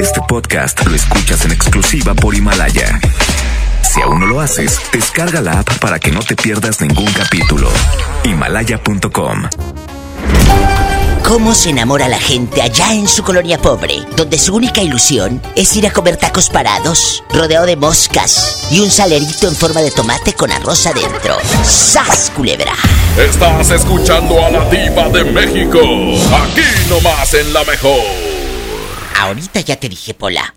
Este podcast lo escuchas en exclusiva por Himalaya. Si aún no lo haces, descarga la app para que no te pierdas ningún capítulo. Himalaya.com ¿Cómo se enamora la gente allá en su colonia pobre, donde su única ilusión es ir a comer tacos parados, rodeado de moscas y un salerito en forma de tomate con arroz adentro? ¡Sas, culebra! Estás escuchando a la diva de México, aquí nomás en La Mejor. Ahorita ya te dije, Pola.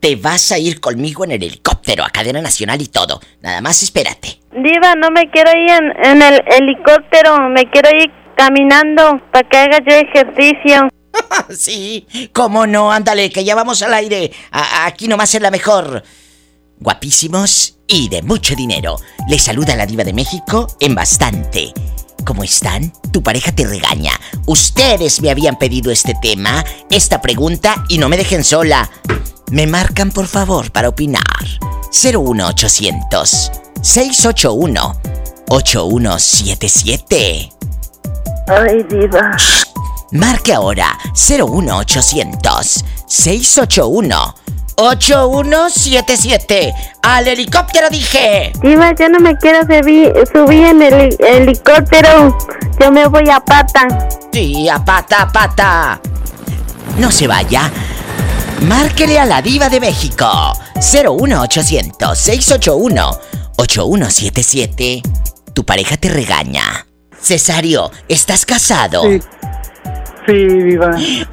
Te vas a ir conmigo en el helicóptero a cadena nacional y todo. Nada más espérate. Diva, no me quiero ir en, en el helicóptero, me quiero ir caminando para que haga yo ejercicio. sí, cómo no, ándale, que ya vamos al aire. A- aquí nomás es la mejor. Guapísimos y de mucho dinero. Les saluda la diva de México en bastante. ¿Cómo están? Tu pareja te regaña. Ustedes me habían pedido este tema, esta pregunta y no me dejen sola. Me marcan por favor para opinar. 01800 681 8177. Ay, diva. Marque ahora 01800 681 8177. Al helicóptero dije. Diva, yo no me quiero subir, subir en el heli- helicóptero. Yo me voy a pata. Sí, a pata, a pata. No se vaya. Márquele a la diva de México. 01800 681 8177. Tu pareja te regaña. Cesario, ¿estás casado? Sí. Sí, viva.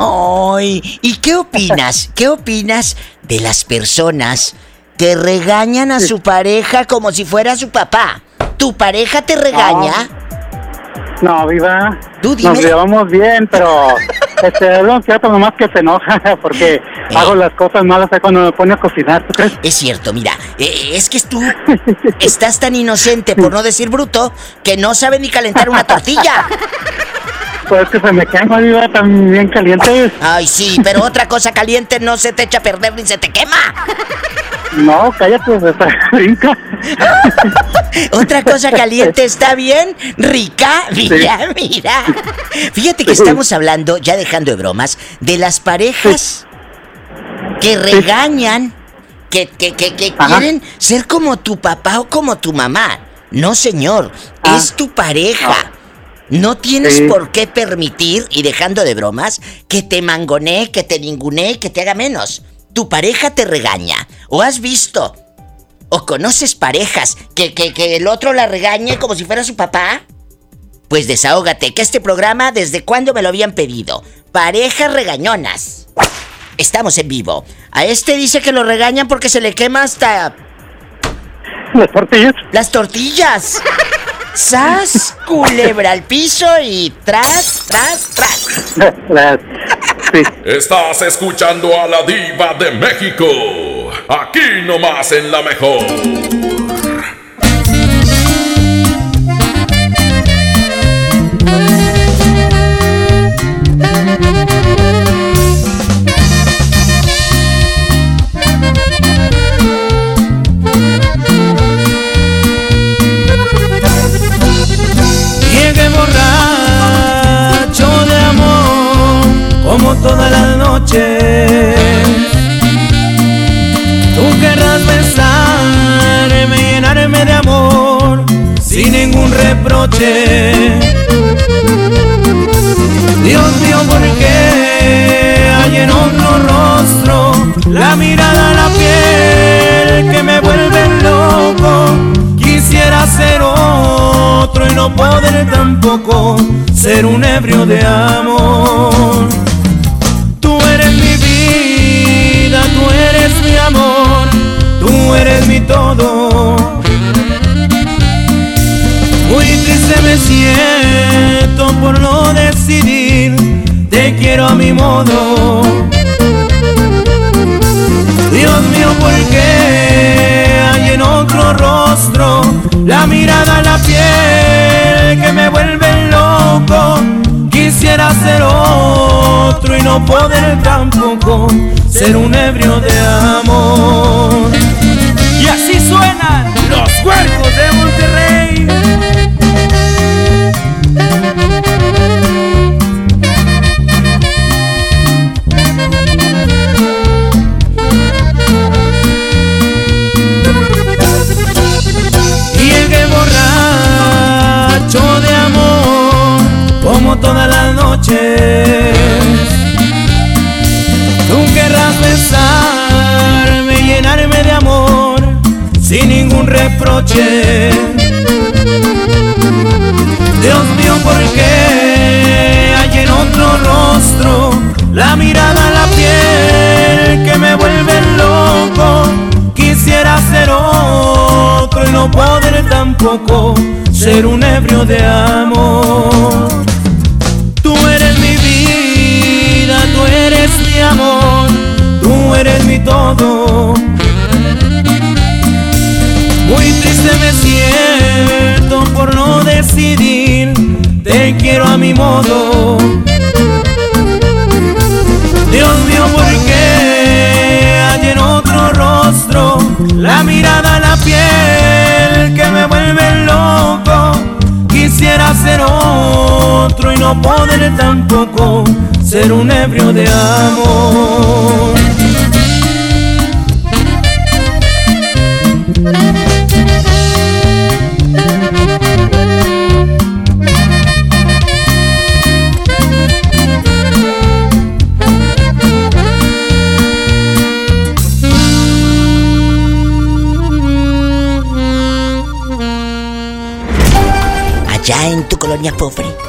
Ay, ¿y qué opinas? ¿Qué opinas de las personas que regañan a su pareja como si fuera su papá? ¿Tu pareja te regaña? No, viva. Tú dime. Nos llevamos bien, pero este, lo cierto nomás que se enoja porque hago las cosas malas cuando me pone a cocinar, ¿tú crees? Es cierto, mira, eh, es que tú estás tan inocente, por no decir bruto, que no sabe ni calentar una tortilla. Pues que se me quema, viva, también caliente. Ay, sí, pero otra cosa caliente no se te echa a perder ni se te quema. No, cállate, brinca. Otra cosa caliente está bien, rica, mira, mira. Fíjate que estamos hablando, ya dejando de bromas, de las parejas que regañan, que, que, que, que quieren ser como tu papá o como tu mamá. No, señor, Ah. es tu pareja. No tienes Sí. por qué permitir, y dejando de bromas, que te mangonee, que te ningunee, que te haga menos. Tu pareja te regaña. ¿O has visto? ¿O conoces parejas que, que, que el otro la regañe como si fuera su papá? Pues desahógate, que este programa desde cuándo me lo habían pedido. Parejas regañonas. Estamos en vivo. A este dice que lo regañan porque se le quema hasta Las tortillas. las tortillas. ¡Sas! Culebra al piso y tras, tras, tras. Sí. Estás escuchando a la diva de México, aquí nomás en La Mejor. Tú querrás besarme, llenarme de amor, sin ningún reproche. Dios mío, ¿por qué hay en otro rostro la mirada, la piel que me vuelve loco? Quisiera ser otro y no poder tampoco ser un ebrio de amor. Amor, tú eres mi todo. Muy triste me siento por no decidir, te quiero a mi modo. Dios mío, ¿por qué hay en otro rostro la mirada, la piel que me vuelve loco? Quisiera ser otro y no poder tampoco ser un ebrio de amor. Y así suenan los cuerpos de Monterrey. todas las noches. Tú querrás besarme, llenarme de amor, sin ningún reproche. Dios mío, ¿por qué hay en otro rostro la mirada, la piel que me vuelve loco? Quisiera ser otro y no poder tampoco ser un ebrio de amor. Eres mi amor, tú eres mi todo. Muy triste me siento por no decidir, te quiero a mi modo. Dios mío, ¿por qué hay en otro rostro la mirada, la piel que me vuelve loco? Quisiera ser otro y no poder tampoco ser un ebrio de amor. Allá en tu colonia pobre,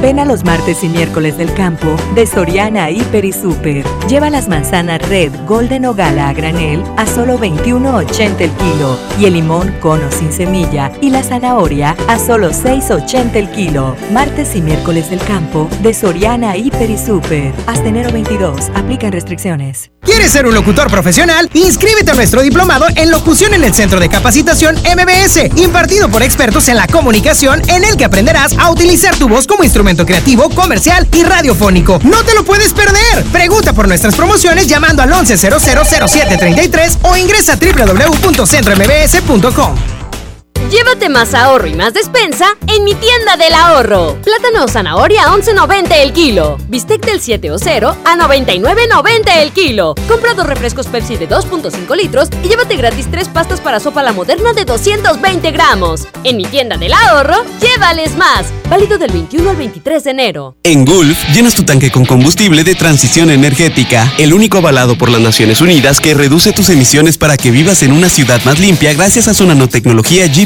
Ven a los martes y miércoles del campo de Soriana Hiper y Super. Lleva las manzanas Red, Golden o Gala a granel a solo 21.80 el kilo y el limón cono sin semilla y la zanahoria a solo 6.80 el kilo. Martes y miércoles del campo de Soriana Hiper y Super. Hasta enero 22. Aplican restricciones. ¿Quieres ser un locutor profesional? Inscríbete a nuestro diplomado en locución en el Centro de Capacitación MBS, impartido por expertos en la comunicación, en el que aprenderás a utilizar tu voz como instrumento creativo, comercial y radiofónico. ¡No te lo puedes perder! Pregunta por nuestras promociones llamando al 11000733 o ingresa a www.centrombs.com. Llévate más ahorro y más despensa en mi tienda del ahorro. Plátano o zanahoria a 11.90 el kilo. Bistec del 7 o 0 a 99.90 el kilo. Compra dos refrescos Pepsi de 2.5 litros y llévate gratis tres pastas para sopa la moderna de 220 gramos. En mi tienda del ahorro, llévales más. Válido del 21 al 23 de enero. En Gulf, llenas tu tanque con combustible de transición energética, el único avalado por las Naciones Unidas que reduce tus emisiones para que vivas en una ciudad más limpia gracias a su nanotecnología G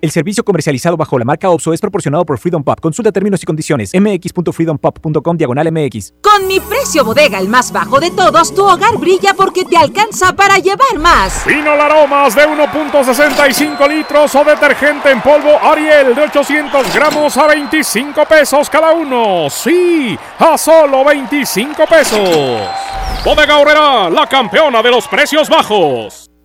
El servicio comercializado bajo la marca OPSO es proporcionado por Freedom Pop. Consulta términos y condiciones. mx.freedompop.com diagonal mx. Con mi precio bodega, el más bajo de todos, tu hogar brilla porque te alcanza para llevar más. Vino Aromas de 1.65 litros o detergente en polvo Ariel de 800 gramos a 25 pesos cada uno. Sí, a solo 25 pesos. Bodega Horrera, la campeona de los precios bajos.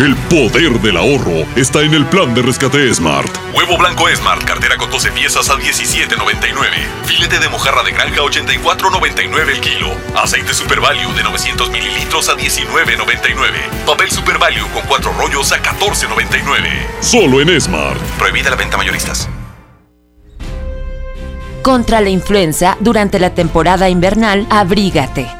El poder del ahorro está en el plan de rescate Smart. Huevo blanco Smart, cartera con 12 piezas a 17.99. Filete de mojarra de granja 84.99 el kilo. Aceite Super Value de 900 mililitros a 19.99. Papel Super Value con 4 rollos a 14.99. Solo en Smart. Prohibida la venta mayoristas. Contra la influenza, durante la temporada invernal, abrígate.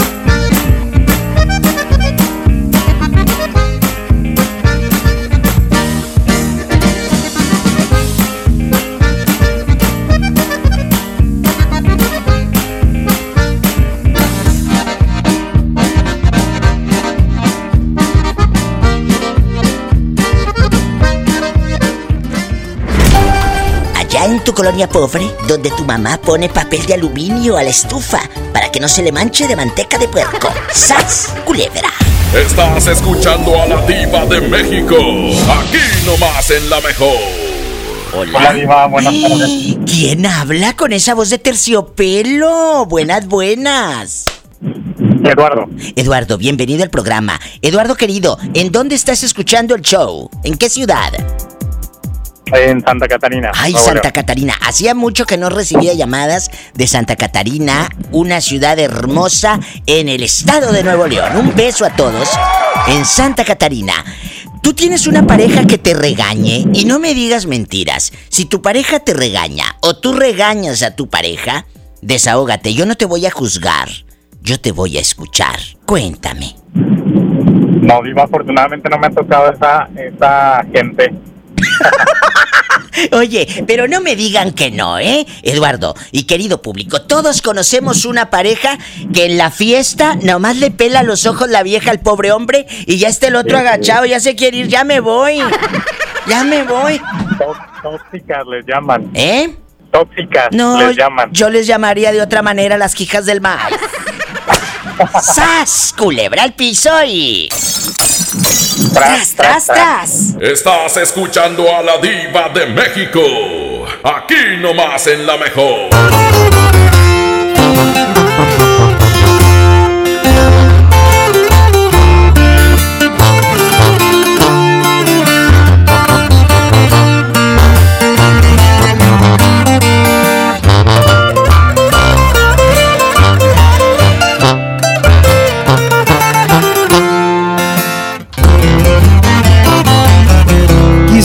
En tu colonia pobre, donde tu mamá pone papel de aluminio a la estufa para que no se le manche de manteca de puerco. ¡Sas! Culebra. Estás escuchando a la diva de México. Aquí nomás en la mejor. Hola. Hola, Diva, buenas tardes. ¿Quién habla con esa voz de terciopelo? Buenas, buenas. Eduardo. Eduardo, bienvenido al programa. Eduardo querido, ¿en dónde estás escuchando el show? ¿En qué ciudad? En Santa Catarina. Ay, Santa. Catarina. Hacía mucho que no recibía llamadas de Santa Catarina, una ciudad hermosa en el estado de Nuevo León. Un beso a todos en Santa Catarina. Tú tienes una pareja que te regañe y no me digas mentiras. Si tu pareja te regaña o tú regañas a tu pareja, desahógate. Yo no te voy a juzgar. Yo te voy a escuchar. Cuéntame. No, Diva, afortunadamente no me ha tocado esa, esa gente. Oye, pero no me digan que no, ¿eh? Eduardo y querido público, todos conocemos una pareja que en la fiesta nomás le pela los ojos la vieja al pobre hombre y ya está el otro agachado, ya se quiere ir, ya me voy. Ya me voy. Tóxicas les llaman. ¿Eh? Tóxicas No, les llaman. yo les llamaría de otra manera las quijas del mar. ¡Sas! Culebra al piso y... ¡Tras, tras, tras! Estás escuchando a la diva de México. Aquí nomás en la mejor.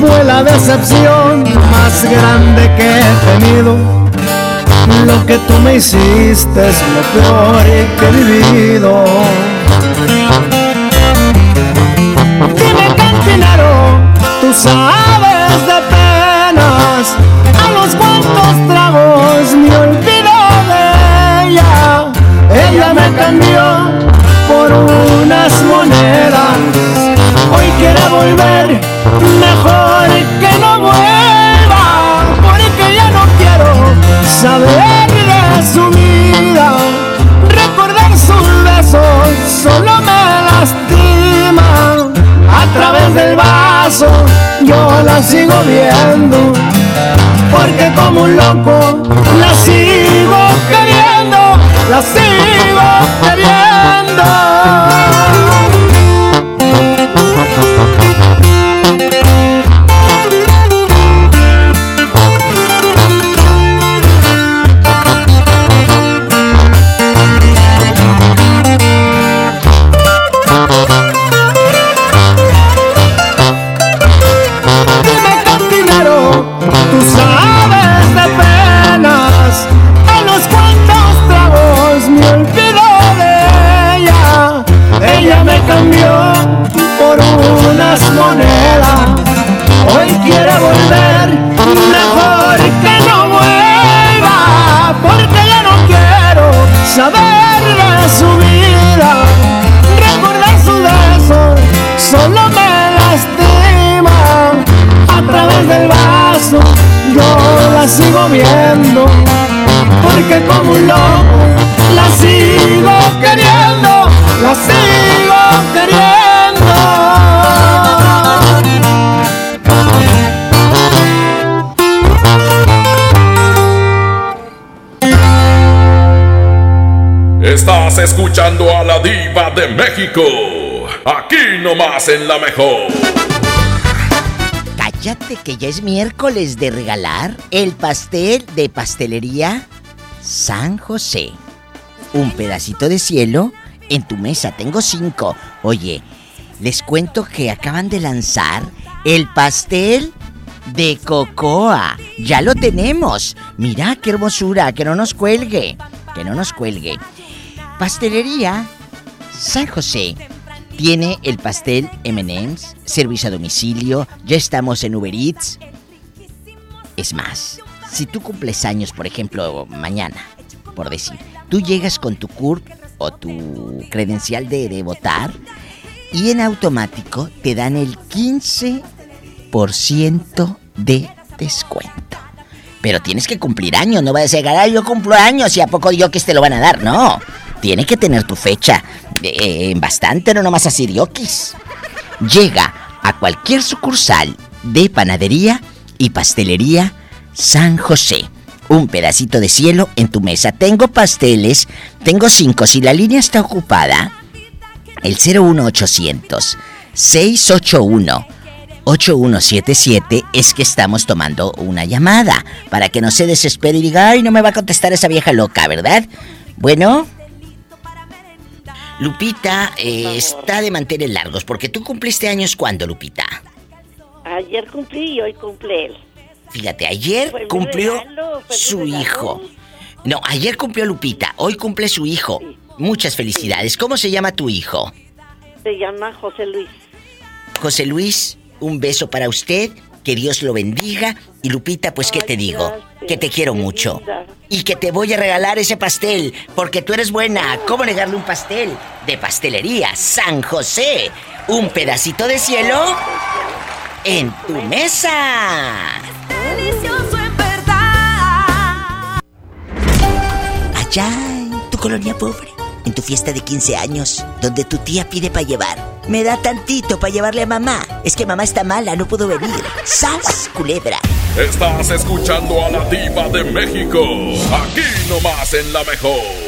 fue la decepción más grande que he tenido. Lo que tú me hiciste es lo peor que he vivido. Dime cantinero, tú sabes de México. Aquí nomás en la mejor. Cállate que ya es miércoles de regalar el pastel de pastelería San José. Un pedacito de cielo en tu mesa. Tengo cinco. Oye, les cuento que acaban de lanzar el pastel de cocoa. Ya lo tenemos. Mira qué hermosura, que no nos cuelgue. Que no nos cuelgue. Pastelería San José tiene el pastel M&M's, servicio a domicilio, ya estamos en Uber Eats. Es más, si tú cumples años, por ejemplo, mañana, por decir, tú llegas con tu CURP o tu credencial de, votar y en automático te dan el 15% de descuento. Pero tienes que cumplir años, no va a decir, ah, yo cumplo años y a poco yo que te lo van a dar. No, tiene que tener tu fecha en bastante, no nomás así diokis. Llega a cualquier sucursal de panadería y pastelería San José. Un pedacito de cielo en tu mesa. Tengo pasteles, tengo cinco. Si la línea está ocupada, el 01800 681 8177 es que estamos tomando una llamada para que no se desespere y diga, ay, no me va a contestar esa vieja loca, ¿verdad? Bueno. Lupita eh, está de mantener largos porque tú cumpliste años cuando, Lupita. Ayer cumplí y hoy cumple él. Fíjate, ayer cumplió regalo, su hijo. No, ayer cumplió Lupita, hoy cumple su hijo. Muchas felicidades. ¿Cómo se llama tu hijo? Se llama José Luis. José Luis, un beso para usted, que Dios lo bendiga. Y Lupita, pues, ¿qué te digo? Que te quiero mucho. Y que te voy a regalar ese pastel, porque tú eres buena. ¿Cómo negarle un pastel? De pastelería San José. Un pedacito de cielo en tu mesa. Delicioso en verdad. Allá en tu colonia pobre, en tu fiesta de 15 años, donde tu tía pide para llevar. Me da tantito para llevarle a mamá. Es que mamá está mala, no puedo venir. ¡Sas, culebra! Estás escuchando a la diva de México. Aquí nomás en la mejor.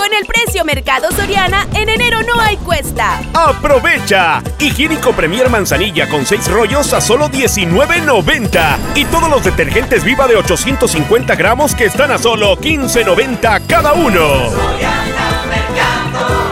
Con el precio Mercado Soriana, en enero no hay cuesta. ¡Aprovecha! Higiénico Premier Manzanilla con 6 rollos a solo $19.90. Y todos los detergentes Viva de 850 gramos que están a solo $15.90 cada uno.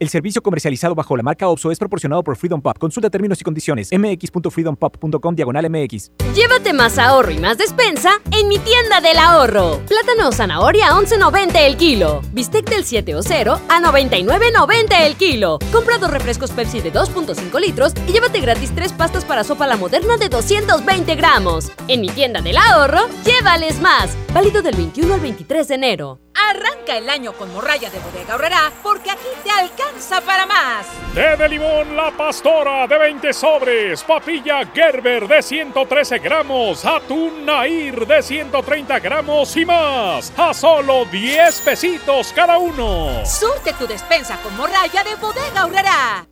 El servicio comercializado bajo la marca OPSO es proporcionado por Freedom Pop. Consulta términos y condiciones. mx.freedompop.com diagonal mx. Llévate más ahorro y más despensa en mi tienda del ahorro. Plátano o zanahoria a 11.90 el kilo. Bistec del 7 o 0 a 99.90 el kilo. Compra dos refrescos Pepsi de 2.5 litros y llévate gratis tres pastas para sopa la moderna de 220 gramos. En mi tienda del ahorro, llévales más. Válido del 21 al 23 de enero. Arranca el año con morralla de bodega horrera porque aquí te alcanza para más. Té de limón La Pastora de 20 sobres, papilla Gerber de 113 gramos, atún Nair de 130 gramos y más. A solo 10 pesitos cada uno. Surte tu despensa con morralla de bodega horrera.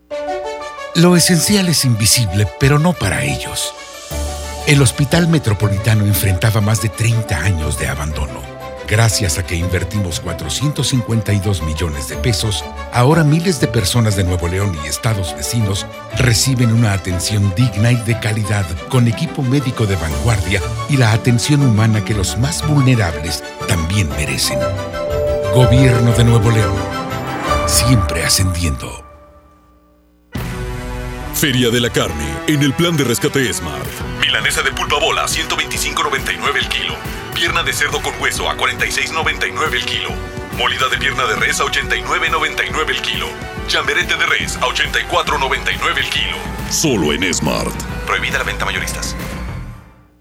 Lo esencial es invisible, pero no para ellos. El Hospital Metropolitano enfrentaba más de 30 años de abandono. Gracias a que invertimos 452 millones de pesos, ahora miles de personas de Nuevo León y estados vecinos reciben una atención digna y de calidad con equipo médico de vanguardia y la atención humana que los más vulnerables también merecen. Gobierno de Nuevo León. Siempre ascendiendo. Feria de la Carne, en el plan de rescate Smart. Milanesa de pulpa bola, 125.99 el kilo. Pierna de cerdo con hueso a 46.99 el kilo. Molida de pierna de res a 89.99 el kilo. Chamberete de res a 84.99 el kilo. Solo en Smart. Prohibida la venta mayoristas.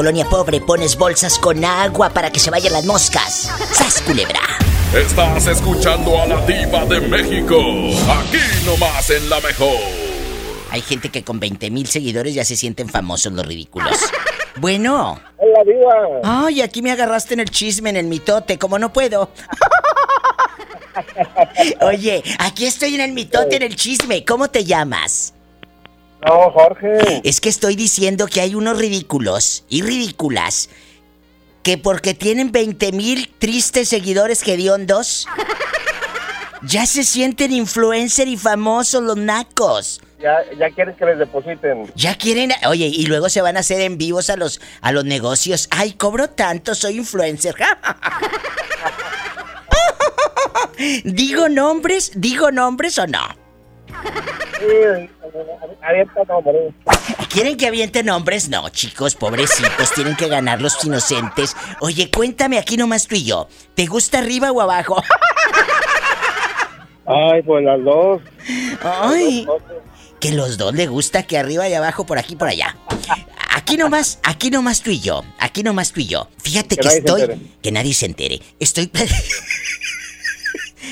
Colonia pobre pones bolsas con agua para que se vayan las moscas. ¡Sas, culebra! Estás escuchando a la diva de México. Aquí nomás en la mejor. Hay gente que con 20 mil seguidores ya se sienten famosos los ridículos. Bueno. Hola, diva. Ay, aquí me agarraste en el chisme, en el mitote, como no puedo. Oye, aquí estoy en el mitote, en el chisme. ¿Cómo te llamas? No, Jorge. Es que estoy diciendo que hay unos ridículos y ridículas que porque tienen 20 mil tristes seguidores hediondos, ya se sienten influencer y famosos los nacos. Ya, ya quieres que les depositen. Ya quieren, oye, y luego se van a hacer en vivos a los a los negocios. Ay, cobro tanto, soy influencer. digo nombres, digo nombres o no. Sí, avienta nombres. ¿Quieren que aviente nombres? No, chicos, pobrecitos, tienen que ganar los inocentes. Oye, cuéntame aquí nomás tú y yo. ¿Te gusta arriba o abajo? Ay, pues las dos. Ay. Que los dos le gusta que arriba y abajo, por aquí y por allá. Aquí nomás, aquí nomás tú y yo. Aquí nomás tú y yo. Fíjate que, Que estoy. Que nadie se entere. Estoy.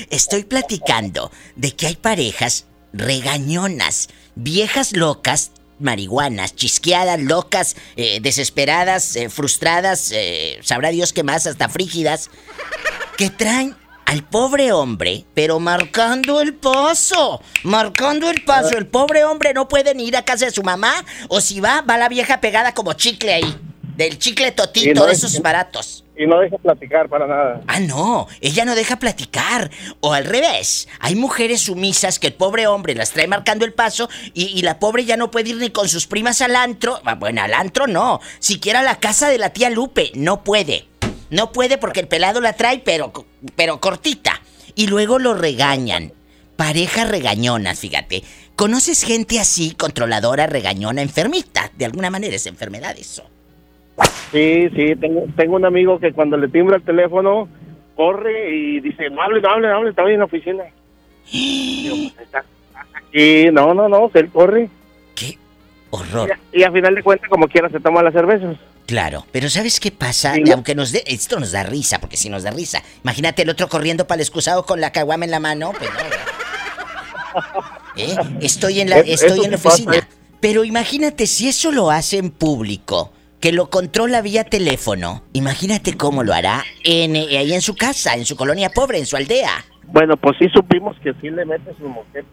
estoy platicando de que hay parejas regañonas, viejas locas, marihuanas, chisqueadas, locas, eh, desesperadas, eh, frustradas, eh, sabrá Dios qué más, hasta frígidas, que traen al pobre hombre, pero marcando el paso, marcando el paso. El pobre hombre no puede ni ir a casa de su mamá, o si va, va la vieja pegada como chicle ahí, del chicle totito, de es- esos baratos. Y no deja platicar para nada. Ah, no, ella no deja platicar. O al revés, hay mujeres sumisas que el pobre hombre las trae marcando el paso y, la pobre ya no puede ir ni con sus primas al antro. Ah, Bueno, al antro no. Siquiera a la casa de la tía Lupe, no puede. No puede porque el pelado la trae, pero, pero cortita. y luego lo regañan. Parejas regañonas, fíjate. ¿Conoces gente así, controladora, regañona, enfermita? De alguna manera es enfermedad eso. Sí, sí, tengo, tengo un amigo que cuando le timbra el teléfono, corre y dice, no hable, no hable, no hable, está en la oficina. Digo, pues, no, no, no, él corre. Horror. Y, a final de cuentas, como quiera, se toma las cervezas. Claro, pero ¿sabes qué pasa? Aunque nos dé, esto nos da risa, porque si nos da risa. Imagínate el otro corriendo para el excusado con la caguama en la mano, pues no. ¿Eh? Estoy en la, Es- estoy en la sí oficina. ¿eh? Pero imagínate si eso lo hace en público, que lo controla vía teléfono. Imagínate cómo lo hará en, eh, ahí en su casa, en su colonia pobre, en su aldea. Bueno, pues sí supimos que sí le mete su mujer.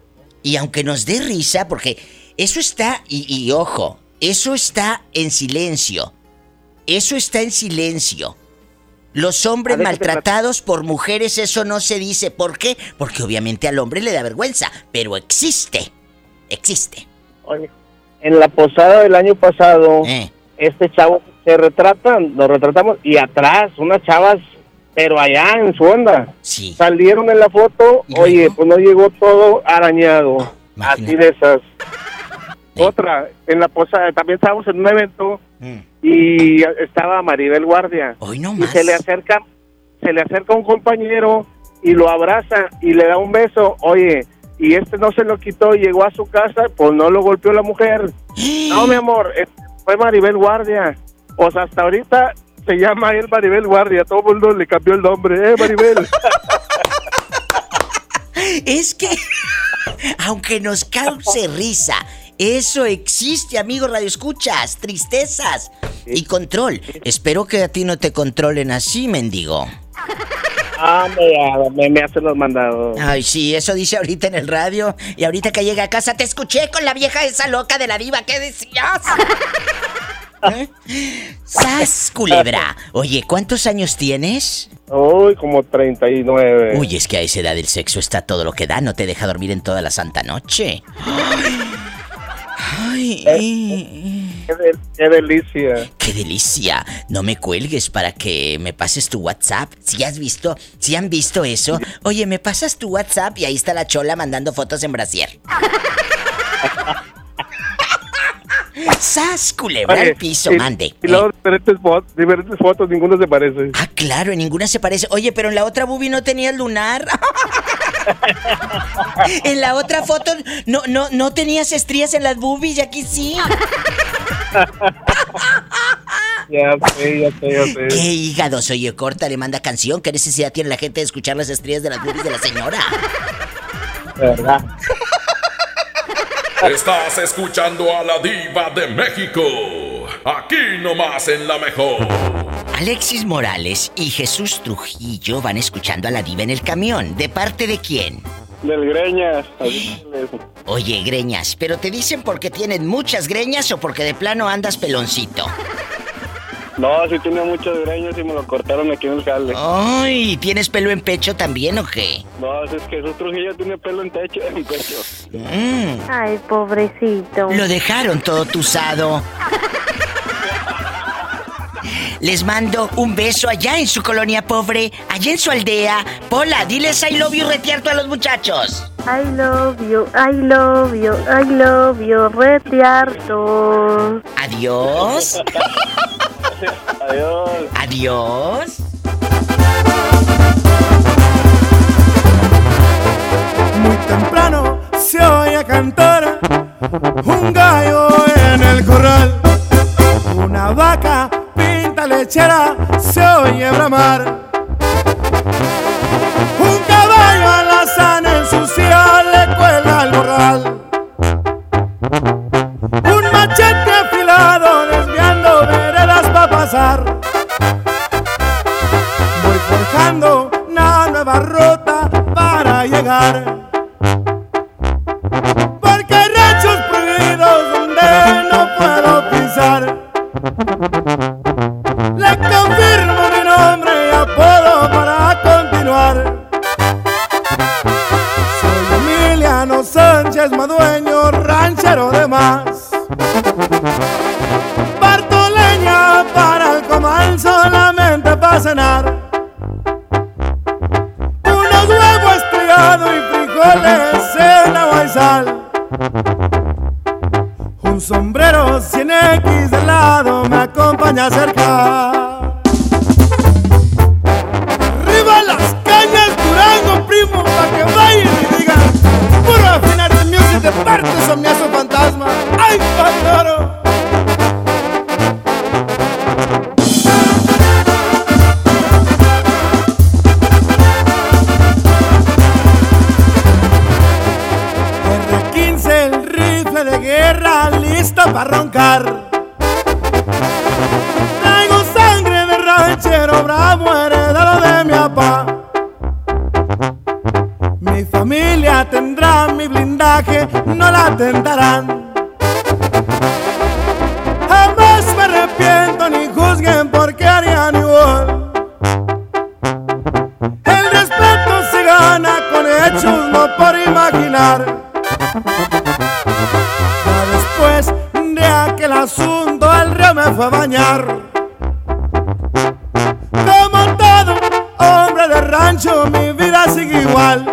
Y aunque nos dé risa, porque eso está, y, y ojo, eso está en silencio. Eso está en silencio. Los hombres A ver, ¿qué te maltratados por mujeres, eso no se dice. ¿Por qué? Porque obviamente al hombre le da vergüenza, pero existe. Existe. Oye, en la posada del año pasado, Eh. Este chavo se retrata, lo retratamos, y atrás, unas chavas, pero allá en su onda. Sí. Salieron en la foto, oye, pues no llegó todo arañado. Así de esas. Otra, en la posada, también estábamos en un evento y estaba Maribel Guardia. Hoy no y más. se le acerca, se le acerca un compañero y lo abraza y le da un beso. Oye, y este no se lo quitó y llegó a su casa, pues no lo golpeó la mujer. No, mi amor, fue Maribel Guardia. O sea, hasta ahorita se llama él Maribel Guardia. Todo el mundo le cambió el nombre, ¿eh, Maribel? Es que, aunque nos cause risa, eso existe, amigo Radio Escuchas, tristezas y control. Espero que a ti no te controlen así, mendigo. Ah, me, me, me hace los mandados. Ay, sí, eso dice ahorita en el radio. Y ahorita que llega a casa, te escuché con la vieja esa loca de la diva. ¿Qué decías? ¿Eh? ¡Sas, culebra! Oye, ¿cuántos años tienes? Uy, como 39. Uy, es que a esa edad el sexo está todo lo que da. No te deja dormir en toda la santa noche. Ay, Qué, de- qué delicia. ¡Qué delicia! No me cuelgues para que me pases tu WhatsApp. Si has visto, si han visto eso, oye, me pasas tu WhatsApp y ahí está la chola mandando fotos en brasier. ¡Sas, culebra Oye, al piso! y- mande. Y luego diferentes, fotos, diferentes fotos, ninguno se parece. Ah, claro, en ninguna se parece. Oye, pero en la otra boobie no tenía el lunar. en la otra foto no, no, no tenías estrías en las boobies y aquí sí. Ya sé, ya sé, ya sé. ¡Qué hígados! Oye, corta, le manda canción. ¿Qué necesidad tiene la gente de escuchar las estrías de las boobies de la señora? ¿Verdad? Estás escuchando a la diva de México. Aquí nomás en la mejor. Alexis Morales y Jesús Trujillo van escuchando a la diva en el camión. ¿De parte de quién? Del Greñas. Oye, greñas, ¿pero te dicen porque tienen muchas greñas o porque de plano andas peloncito? No, sí tiene muchos greñas y me lo cortaron aquí en el jale. Ay, ¿tienes pelo en pecho también o qué? No, es que Jesús Trujillo tiene pelo en techo, en pecho. Mm, Ay, pobrecito. lo dejaron todo tusado. Les mando un beso allá en su colonia pobre, allá en su aldea. Pola, diles I love you retear a los muchachos. I love you, I love you, I love you, retiarto. Adiós. Adiós. Adiós. Muy temprano se oye cantar un gallo en el corral. Una vaca lechera se oye bramar. Un caballo a la sana ensucia le cuelga al morral. Un machete afilado desviando veredas para pasar. Voy forjando una nueva ruta para llegar. Porque hay ranchos prohibidos donde no puedo pisar. Acompaña Como todo hombre de rancho, mi vida sigue igual.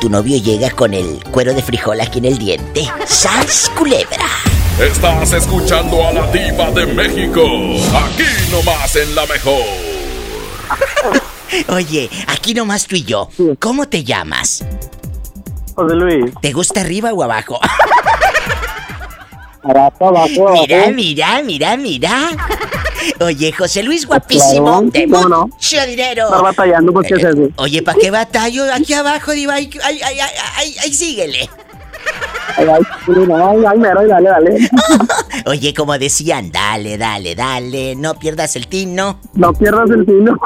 Tu novio llega con el cuero de frijol aquí en el diente. ¡Sas, culebra! Estás escuchando a la diva de México. Aquí nomás en la mejor. Oye, aquí nomás tú y yo. ¿Cómo te llamas? José Luis. ¿Te gusta arriba o abajo? Abajo, abajo, Mira, abajo. mira, mira, mira. Oye, José Luis, guapísimo. Claro, de ¿cómo no? Mucho dinero. Estar batallando, pues, ¿qué es eso? Oye, ¿para qué batallo? Aquí abajo, ay, ay, ay, ay, síguele. Ay, dale, dale. Oye, como decían, dale, dale, dale. No pierdas el tino. No pierdas el tino.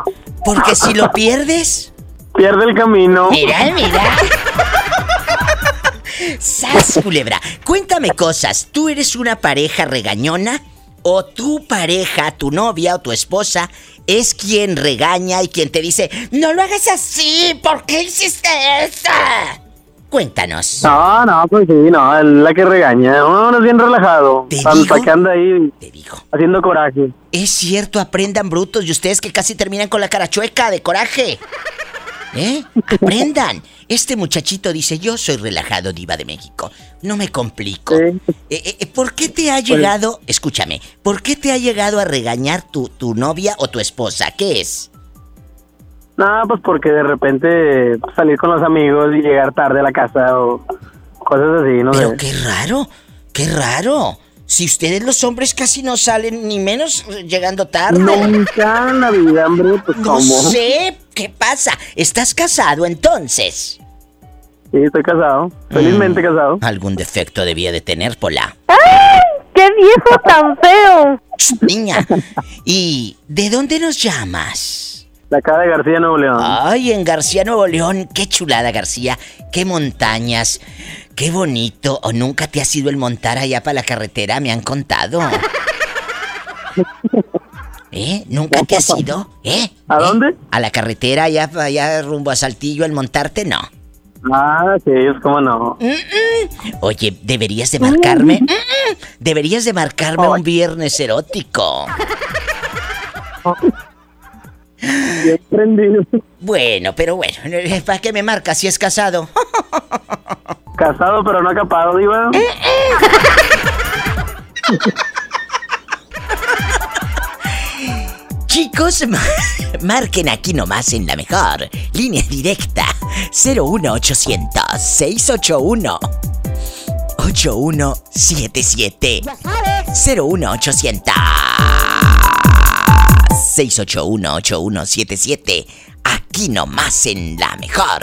Porque si lo pierdes. Pierde el camino. Mira, mira. ¡Sas, culebra! Cuéntame cosas. ¿Tú eres una pareja regañona? ¿O tu pareja, tu novia o tu esposa es quien regaña y quien te dice, no lo hagas así, ¿por qué hiciste eso? Cuéntanos. No, no, pues sí, no, es la que regaña. Uno es bien relajado. Que anda ahí haciendo coraje. Es cierto, aprendan brutos y ustedes que casi terminan con la cara chueca de coraje. ¿Eh? Aprendan. Este muchachito dice, yo soy relajado, diva de México. No me complico. Eh, eh, ¿Por qué te ha llegado, escúchame, por qué te ha llegado a regañar tu, tu novia o tu esposa? ¿Qué es? Nada, pues porque de repente salir con los amigos y llegar tarde a la casa o cosas así, no Pero sé. qué raro, qué raro. Si ustedes los hombres casi no salen, ni menos llegando tarde. Nunca en la vida, hombre, pues No cómo. sé, ¿qué pasa? ¿Estás casado entonces? Sí, estoy casado. Felizmente casado. Algún defecto debía de tener, Pola. ¡Qué viejo tan feo! Niña, ¿y de dónde nos llamas? La cara de García Nuevo León. Ay, en García Nuevo León, qué chulada García, qué montañas, qué bonito. ¿O nunca te has ido el montar allá para la carretera? Me han contado. ¿Eh? ¿Nunca te has ido? ¿Eh? ¿A dónde? ¿A la carretera allá, allá rumbo a Saltillo, el montarte? No. Ah, sí, es como no. Oye, deberías de marcarme. Mm, mm. Deberías de marcarme un viernes erótico. Bien prendido. Bueno, pero bueno, ¿para qué me marcas si es casado? Casado pero no acapado, diva. Chicos, ma- marquen aquí nomás en la mejor línea directa 01800 681 8177 01800 681 8177 Aquí nomás en la mejor.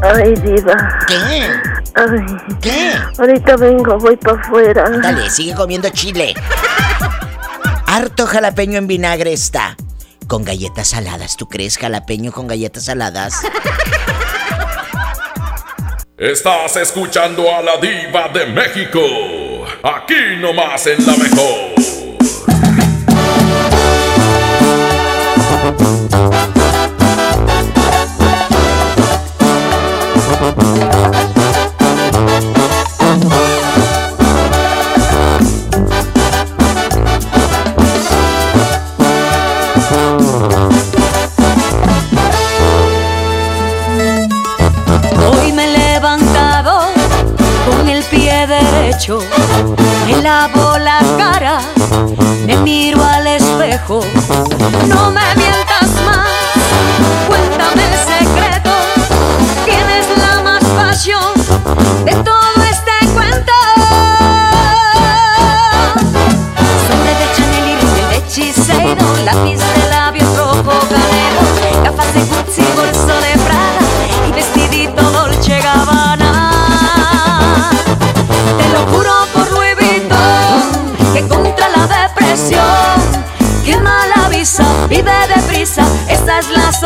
Ay, diva. ¿Qué? Ay. ¿Qué? Ahorita vengo, voy para afuera. Dale, sigue comiendo chile. Harto jalapeño en vinagre está. Con galletas saladas, ¿tú crees jalapeño con galletas saladas? Estás escuchando a la diva de México. Aquí nomás en la mejor. No me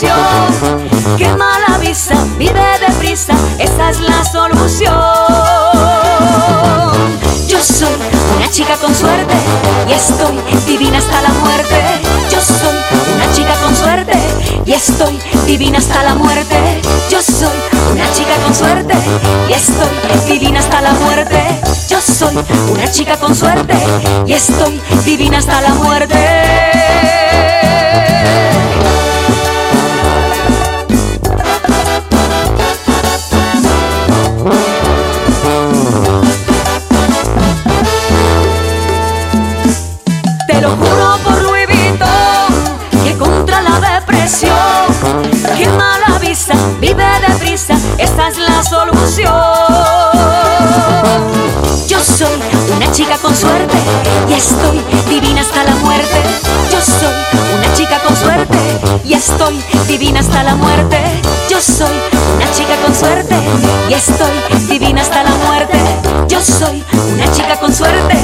depresión quema la visa, vive deprisa, esa es la solución. Yo soy una chica con suerte y estoy divina hasta la muerte. Yo soy una chica con suerte y estoy divina hasta la muerte. Yo soy una chica con suerte y estoy divina hasta la muerte. Yo soy una chica con suerte y estoy divina hasta la muerte. Y estoy divina hasta la muerte. Yo soy una chica con suerte y estoy divina hasta la muerte. Yo soy una chica con suerte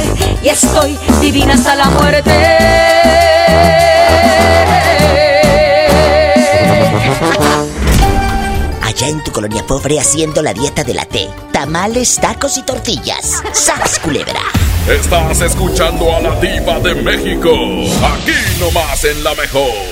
y estoy divina hasta la muerte. Allá en tu colonia pobre haciendo la dieta de la T. Tamales, tacos y tortillas. ¡Sas, culebra! Estás escuchando a la diva de México. Aquí nomás en la mejor.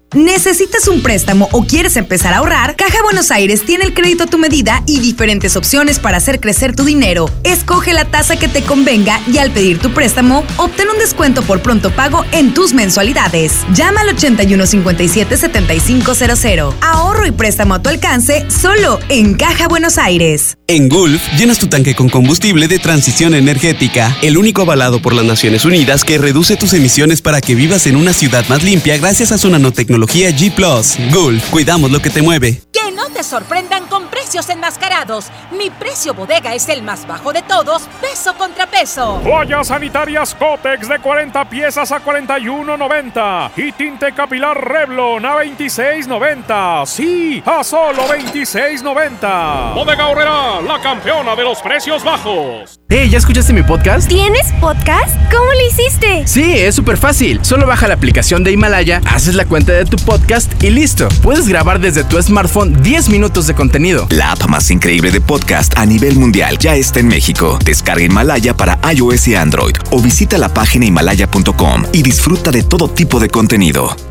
¿Necesitas un préstamo o quieres empezar a ahorrar? Caja Buenos Aires tiene el crédito a tu medida y diferentes opciones para hacer crecer tu dinero. Escoge la tasa que te convenga y al pedir tu préstamo, obtén un descuento por pronto pago en tus mensualidades. Llama al 8157-7500. Ahorro y préstamo a tu alcance solo en Caja Buenos Aires. En Gulf, llenas tu tanque con combustible de transición energética, el único avalado por las Naciones Unidas que reduce tus emisiones para que vivas en una ciudad más limpia gracias a su nanotecnología G ⁇ Gulf, cuidamos lo que te mueve. Que no te sorprendan con precios enmascarados. Mi precio bodega es el más bajo de todos, peso contra peso. Toallas sanitarias Cotex de 40 piezas a 41.90 y tinte capilar Revlon a 26.90. Sí, a solo 26.90. Bodega Horrera, la campeona de los precios bajos. Hey, ¿ya escuchaste mi podcast? ¿Tienes podcast? ¿Cómo lo hiciste? Sí, es súper fácil. Solo baja la aplicación de Himalaya, haces la cuenta de tu podcast y listo. Puedes grabar desde tu smartphone 10 minutos de contenido. La app más increíble de podcast a nivel mundial ya está en México. Descarga Himalaya para iOS y Android o visita la página himalaya.com y disfruta de todo tipo de contenido.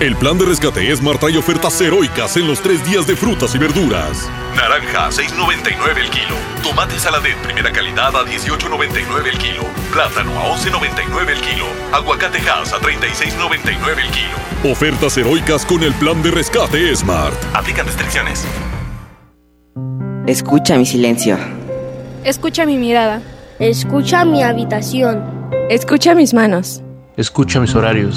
El plan de rescate Smart trae ofertas heroicas en los tres días de frutas y verduras. Naranja, 6.99 el kilo. Tomate saladet primera calidad a 18.99 el kilo. Plátano a 11.99 el kilo. Aguacate Hass a 36.99 el kilo. Ofertas heroicas con el plan de rescate Smart. Aplican restricciones. Escucha mi silencio. Escucha mi mirada. Escucha mi habitación. Escucha mis manos. Escucha mis horarios.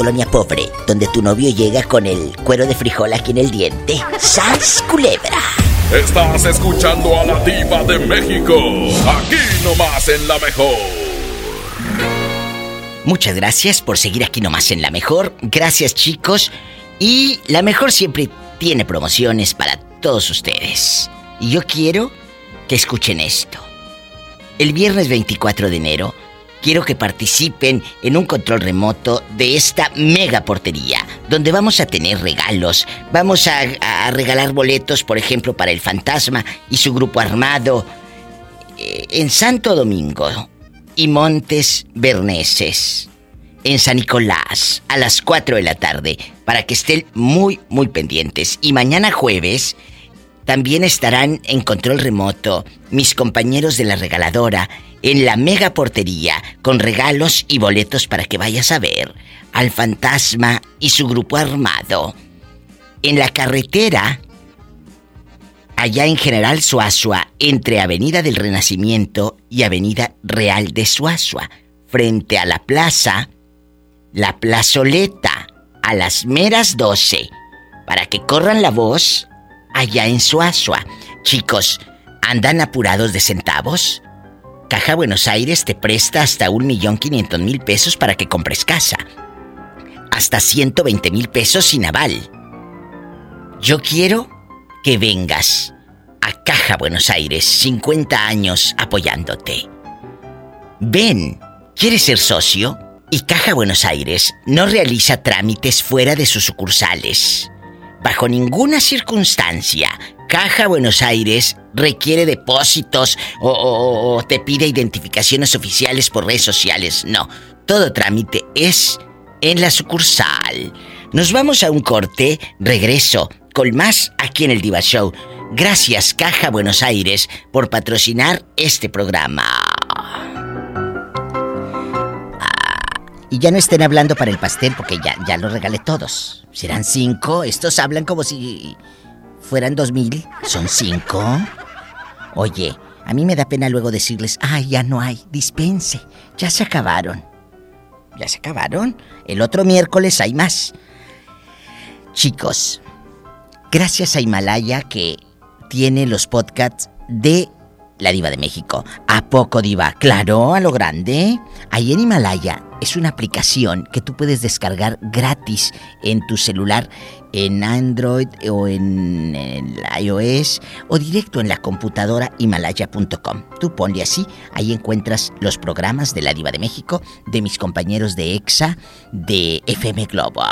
Colonia pobre, donde tu novio llega con el cuero de frijol aquí en el diente. ¡Sas, culebra! Estás escuchando a la diva de México. Aquí nomás en la mejor. Muchas gracias por seguir aquí nomás en La Mejor. Gracias chicos. Y La Mejor siempre tiene promociones para todos ustedes. Y yo quiero que escuchen esto. El viernes 24 de enero quiero que participen en un control remoto de esta mega portería, donde vamos a tener regalos. Vamos a, regalar boletos, por ejemplo, para el fantasma y su grupo armado eh, en Santo Domingo y Montes Berneses, en San Nicolás, a las 4 de la tarde, para que estén muy, muy pendientes. Y mañana jueves también estarán en control remoto mis compañeros de la regaladora en la mega portería con regalos y boletos para que vayas a ver al fantasma y su grupo armado. En la carretera, allá en General Suazua, entre Avenida del Renacimiento y Avenida Real de Suazua, frente a la plaza, la plazoleta, a las meras 12, para que corran la voz allá en Suazua. Chicos, ¿andan apurados de centavos? Caja Buenos Aires te presta hasta un millón quinientos mil pesos para que compres casa. Hasta 120 mil pesos sin aval. Yo quiero que vengas a Caja Buenos Aires, 50 años apoyándote. Ven, ¿quieres ser socio? Y Caja Buenos Aires no realiza trámites fuera de sus sucursales. Bajo ninguna circunstancia, Caja Buenos Aires requiere depósitos o, te pide identificaciones oficiales por redes sociales. No, todo trámite es en la sucursal. Nos vamos a un corte, regreso con más aquí en el Diva Show. Gracias Caja Buenos Aires por patrocinar este programa. Y ya no estén hablando para el pastel porque ya, ya lo regalé todos. Serán cinco. Estos hablan como si fueran dos mil. Son cinco. Oye, a mí me da pena luego decirles, ay, ya no hay, dispense, ya se acabaron. Ya se acabaron. El otro miércoles hay más. Chicos, gracias a Himalaya que tiene los podcasts de la Diva de México. ¿A poco, Diva? Claro, a lo grande. Ahí en Himalaya es una aplicación que tú puedes descargar gratis en tu celular, en Android o en iOS o directo en la computadora himalaya.com. Tú ponle así, ahí encuentras los programas de la Diva de México, de mis compañeros de EXA, de FM Globo,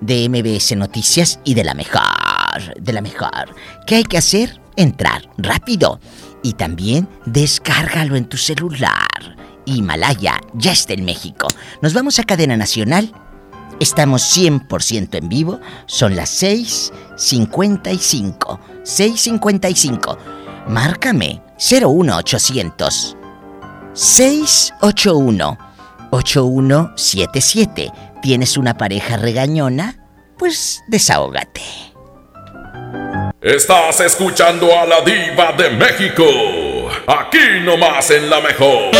de MBS Noticias y de la mejor, de la mejor. ¿Qué hay que hacer? Entrar rápido y también descárgalo en tu celular. Himalaya ya está en México. Nos vamos a cadena nacional. Estamos 100% en vivo. Son las 6:55. 6:55. Márcame 01800 681 8177. ¿Tienes una pareja regañona? Pues desahógate. Estás escuchando a la diva de México. Aquí nomás en la mejor.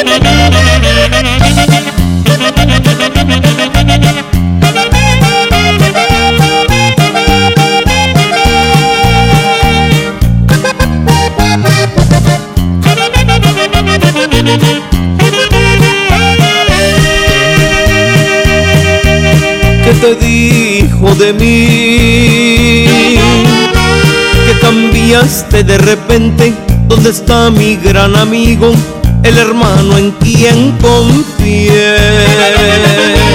¿Qué te dijo de mí? Cambiaste de repente. ¿Dónde está mi gran amigo? El hermano en quien confié.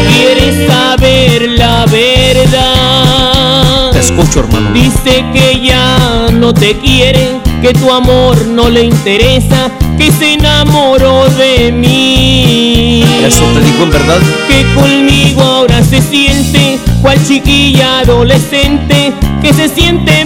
¿Quieres saber la verdad? Te escucho, hermano. Dice que ya no te quiere, que tu amor no le interesa, que se enamoró de mí. ¿Eso te dijo en verdad? Que conmigo ahora se siente cual chiquilla adolescente, que se siente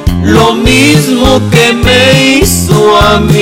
lo mismo que me hizo a mí.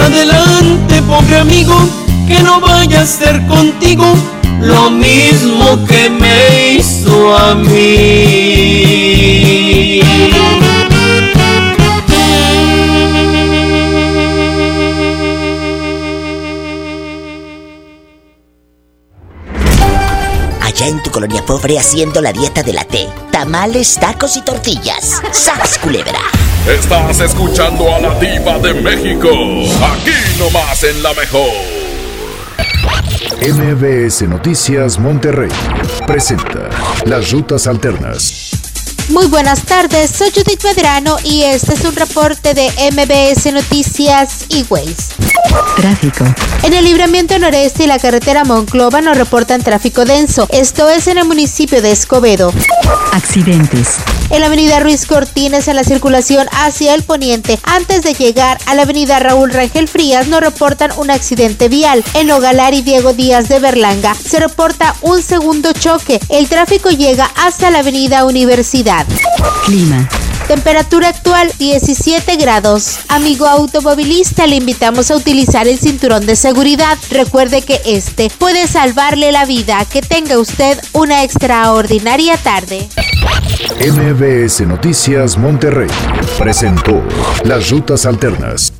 Adelante, pobre amigo, que no vaya a ser contigo lo mismo que me hizo a mí. Allá en tu colonia pobre haciendo la dieta de la T. Tamales, tacos y tortillas. ¡Sas, culebra! Estás escuchando a la diva de México. Aquí nomás en la mejor. MBS Noticias Monterrey presenta Las Rutas Alternas. Muy buenas tardes, soy Judith Medrano y este es un reporte de MBS Noticias y Ways. Tráfico. En el libramiento noreste y la carretera Monclova nos reportan tráfico denso. Esto es en el municipio de Escobedo. Accidentes. En la avenida Ruiz Cortines en la circulación hacia el poniente, antes de llegar a la avenida Raúl Rangel Frías, nos reportan un accidente vial. En Nogalar y Diego Díaz de Berlanga se reporta un segundo choque. El tráfico llega hasta la avenida Universidad. Clima. Temperatura actual 17 grados. Amigo automovilista, le invitamos a utilizar el cinturón de seguridad. Recuerde que este puede salvarle la vida. Que tenga usted una extraordinaria tarde. MBS Noticias Monterrey presentó Las Rutas Alternas.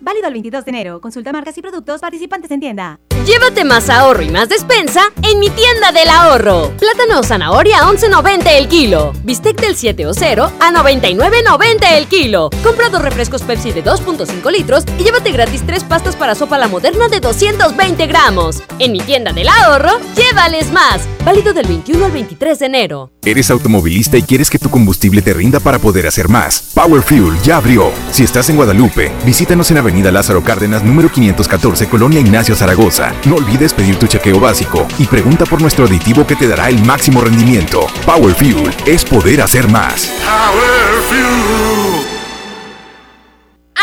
Válido el 22 de enero. Consulta marcas y productos participantes en tienda. Llévate más ahorro y más despensa en mi tienda del ahorro. Plátano o zanahoria a 11.90 el kilo. Bistec del 7 o 0 a 99.90 el kilo. Compra dos refrescos Pepsi de 2.5 litros y llévate gratis tres pastas para sopa la moderna de 220 gramos. En mi tienda del ahorro, llévales más. Válido del 21 al 23 de enero. ¿Eres automovilista y quieres que tu combustible te rinda para poder hacer más? Power Fuel ya abrió. Si estás en Guadalupe, visítanos en Avenida Lázaro Cárdenas, número 514, Colonia Ignacio Zaragoza. No olvides pedir tu chequeo básico y pregunta por nuestro aditivo que te dará el máximo rendimiento. Power Fuel es poder hacer más.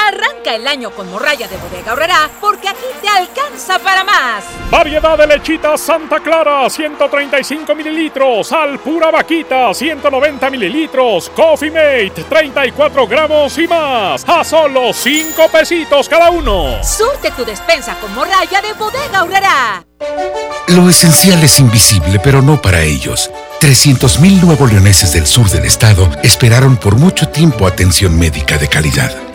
Arranca el año con morralla de bodega horrera porque aquí te alcanza para más. Variedad de lechitas Santa Clara, 135 mililitros. Al pura vaquita, 190 mililitros. Coffee Mate, 34 gramos y más. A solo 5 pesitos cada uno. Surte tu despensa con morralla de bodega horrera. Lo esencial es invisible, pero no para ellos. 300.000 nuevos leoneses del sur del estado esperaron por mucho tiempo atención médica de calidad.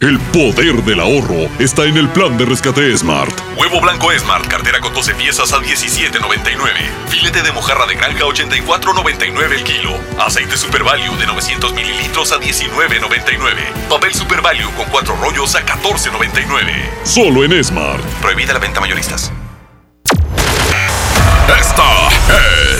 El poder del ahorro está en el plan de rescate Smart. Huevo blanco Smart, cartera con 12 piezas a 17.99. Filete de mojarra de granja 84.99 el kilo. Aceite Super Value de 900 mililitros a 19.99. Papel Super Value con 4 rollos a 14.99. Solo en Smart. Prohibida la venta mayoristas. Esta es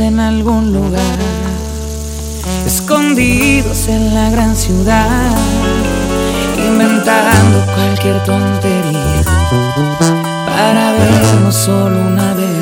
En algún lugar, escondidos en la gran ciudad, inventando cualquier tontería para vernos solo una vez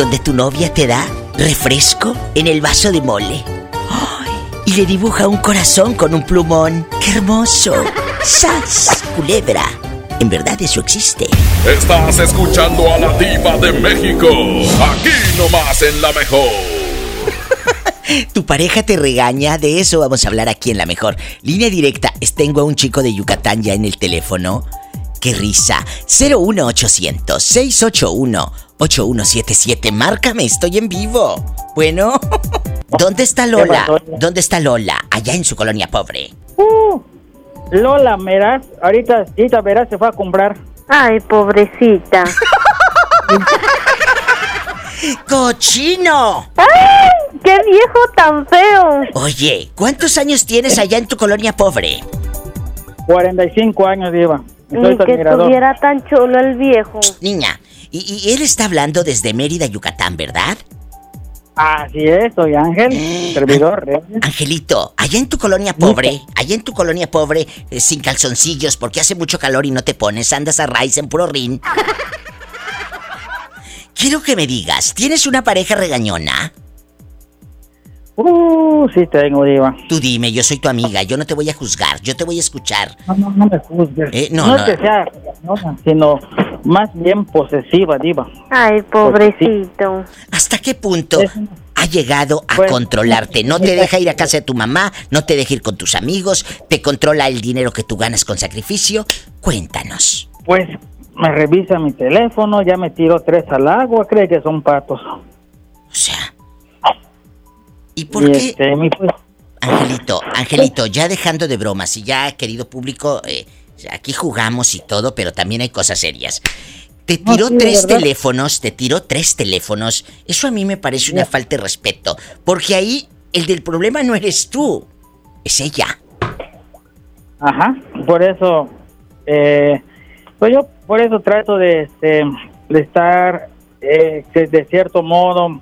donde tu novia te da refresco en el vaso de mole. ¡Ay! Y le dibuja un corazón con un plumón. ¡Qué hermoso! ¡Sas! Culebra. En verdad eso existe. Estás escuchando a la diva de México. Aquí nomás en la mejor. Tu pareja te regaña, de eso vamos a hablar aquí en la mejor. Línea directa, tengo a un chico de Yucatán ya en el teléfono. Qué risa. 01800 681 8177. Márcame, estoy en vivo. Bueno, ¿dónde está Lola? ¿Dónde está Lola? Allá en su colonia pobre. Uh, Lola, verás, ahorita, ahorita verás, se fue a comprar. Ay, pobrecita. ¡Cochino! ¡Ay! ¡Qué viejo tan feo! Oye, ¿cuántos años tienes allá en tu colonia pobre? 45 años, Diva. Ni que admirador. estuviera tan chulo el viejo. Niña, y, y él está hablando desde Mérida, Yucatán, ¿verdad? Así es, soy Ángel, servidor. ¿eh? Angelito, allá en tu colonia pobre, allá en tu colonia pobre, eh, sin calzoncillos, porque hace mucho calor y no te pones, andas a raíz en puro rin. Quiero que me digas, ¿tienes una pareja regañona? Uh, sí tengo, Diva. Tú dime, yo soy tu amiga, yo no te voy a juzgar, yo te voy a escuchar. No, no, no me juzgues. Eh, no, no, no. es que sea sino más bien posesiva, Diva. Ay, pobrecito. ¿Hasta qué punto ha llegado a Pues, controlarte? No te deja ir a casa de tu mamá, no te deja ir con tus amigos, te controla el dinero que tú ganas con sacrificio. Cuéntanos. Pues me revisa mi teléfono, ya me tiró tres al agua, cree que son patos. O sea. ¿Y por qué? Este, pues, Angelito, Angelito, ya dejando de bromas y ya, querido público, eh, aquí jugamos y todo, pero también hay cosas serias. Te No, tiró sí, tres teléfonos, te tiró tres teléfonos. Eso a mí me parece una falta de respeto, porque ahí el del problema no eres tú, es ella. Ajá, por eso, eh, pues yo por eso trato de, este, de estar eh, de, de cierto modo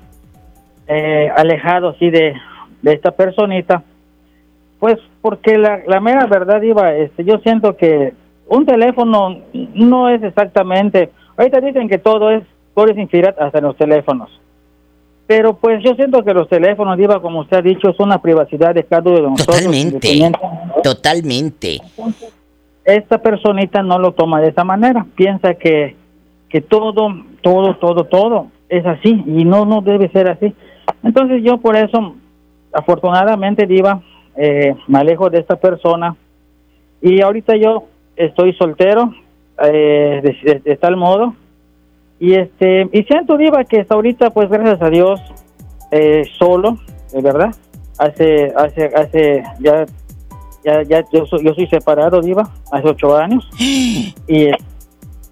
eh, alejado así de, de esta personita, pues porque la, la mera verdad iba, este, yo siento que un teléfono no es exactamente, ahorita dicen que todo es, todo es infiel hasta en los teléfonos. Pero pues yo siento que los teléfonos, Diva, como usted ha dicho, es una privacidad de cada uno de nosotros. Totalmente, totalmente. esta personita no lo toma de esa manera. Piensa que, que todo, todo, todo, todo es así y no, no debe ser así. Entonces yo por eso, afortunadamente, Diva, eh, me alejo de esta persona y ahorita yo estoy soltero eh, de, de- de tal modo y este y siento Diva que hasta ahorita pues gracias a Dios eh, solo, de verdad. Hace, hace, hace ya ya, ya yo soy, yo soy separado, Diva, hace ocho años. Y, eh,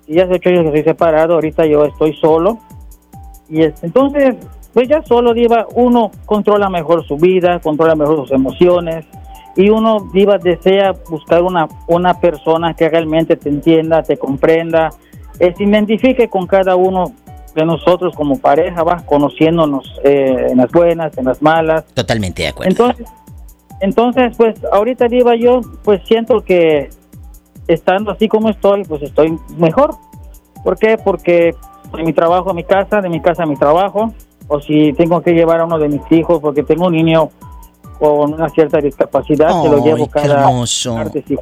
y hace ocho años que soy separado, ahorita yo estoy solo. Y es- entonces, pues ya solo, Diva, uno controla mejor su vida, controla mejor sus emociones. Y uno, Diva, desea buscar una, una persona que realmente te entienda, te comprenda, eh, se identifique con cada uno de nosotros como pareja, va conociéndonos eh, en las buenas, en las malas. Totalmente de acuerdo. Entonces, entonces, pues ahorita Diva, yo pues siento que estando así como estoy, pues estoy mejor. ¿Por qué? Porque de mi trabajo a mi casa, de mi casa a mi trabajo, o si tengo que llevar a uno de mis hijos, porque tengo un niño con una cierta discapacidad, que lo llevo cada martes y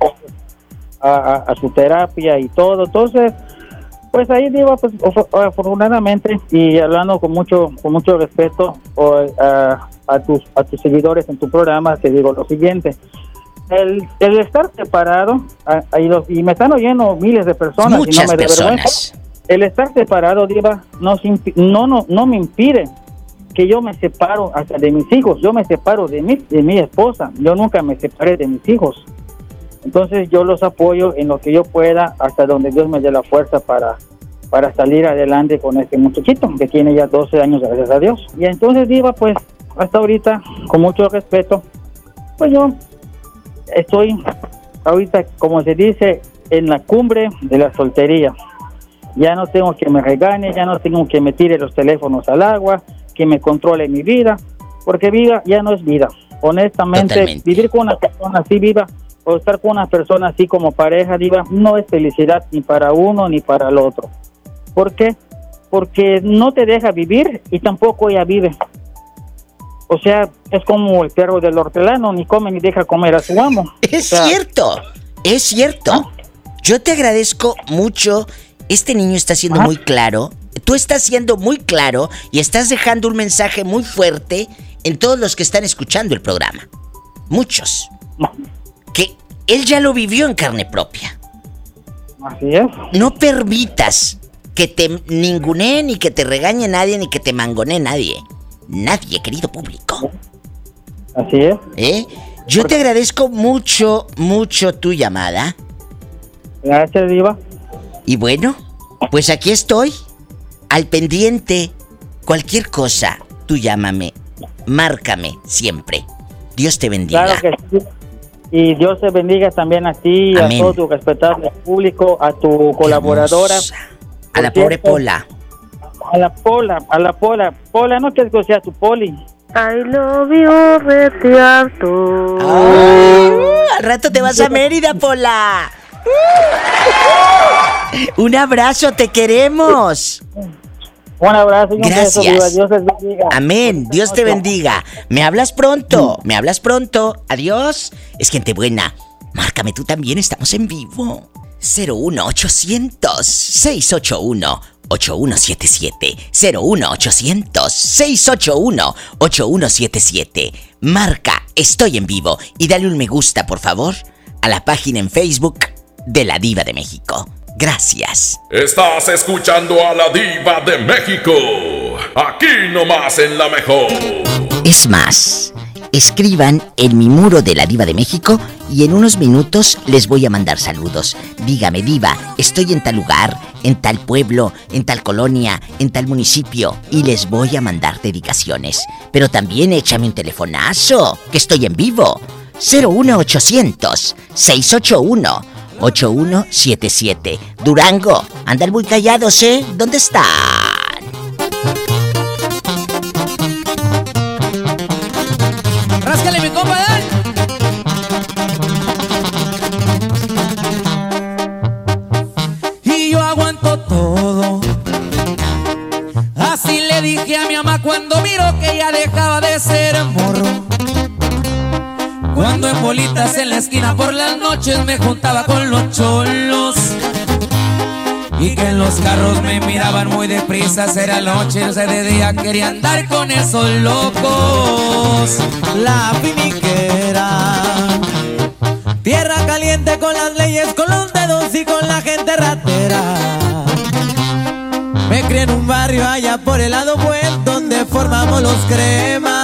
a, a- a su terapia y todo. Entonces, pues ahí digo, pues afortunadamente y hablando con mucho con mucho respeto o, a, a tus a tus seguidores en tu programa, te digo lo siguiente. El, el estar separado, a- ahí los- y me están oyendo miles de personas, y Muchas no me personas. El estar separado, Diva, no, no, no, no me impide que yo me separo hasta de mis hijos. Yo me separo de mi, de mi esposa. Yo nunca me separé de mis hijos. Entonces yo los apoyo en lo que yo pueda hasta donde Dios me dé la fuerza para, para salir adelante con este muchachito que tiene ya 12 años, gracias a Dios. Y entonces Diva, pues hasta ahorita, con mucho respeto, pues yo estoy ahorita, como se dice, en la cumbre de la soltería. Ya no tengo que me regañe, ya no tengo que me tire los teléfonos al agua, que me controle mi vida, porque vida ya no es vida. Honestamente, Totalmente. vivir con una persona así viva o estar con una persona así como pareja viva no es felicidad ni para uno ni para el otro. ¿Por qué? Porque no te deja vivir y tampoco ella vive. O sea, es como el perro del hortelano, ni come ni deja comer a su amo. Es O sea, cierto, es cierto. Yo te agradezco mucho. Este niño está siendo muy claro. Tú estás siendo muy claro y estás dejando un mensaje muy fuerte en todos los que están escuchando el programa. Muchos. Que él ya lo vivió en carne propia. Así es. No permitas que te ningune ni que te regañe nadie ni que te mangone nadie. Nadie, querido público. Así es. ¿Eh? Yo te agradezco mucho, mucho tu llamada. Gracias, Diva. Y bueno, pues aquí estoy, al pendiente. Cualquier cosa, tú llámame, márcame siempre. Dios te bendiga. Claro que sí. Y Dios te bendiga también a ti, Amén. a todo tu respetable público, a tu colaboradora. A la pobre Pola. A la Pola, a la Pola. Pola, no quieres que sea tu poli. I love you, harto. al rato te vas a Mérida, Pola. Un abrazo, te queremos. Un abrazo y un beso. Gracias. Dios les bendiga. Amén. Dios te bendiga. Me hablas pronto. Me hablas pronto. Adiós. Es gente buena. Márcame tú también. Estamos en vivo. 01800 681 8177 01800 681 8177 Marca Estoy en vivo y dale un me gusta, por favor, a la página en Facebook de la Diva de México. Gracias. Estás escuchando a la diva de México. Aquí nomás en la mejor. Es más, escriban en mi muro de la Diva de México y en unos minutos les voy a mandar saludos. Dígame, Diva, estoy en tal lugar, en tal pueblo, en tal colonia, en tal municipio y les voy a mandar dedicaciones. Pero también échame un telefonazo, que estoy en vivo. 01800 681 8177 Durango, andan muy callados, ¿eh? ¿Dónde están? En la esquina por las noches me juntaba con los cholos. Y que en los carros me miraban muy deprisa, era noche, o sea, de día quería andar con esos locos. La finiquera. Tierra caliente con las leyes, con los dedos y con la gente ratera. Me crié en un barrio allá por el lado buen donde formamos los cremas.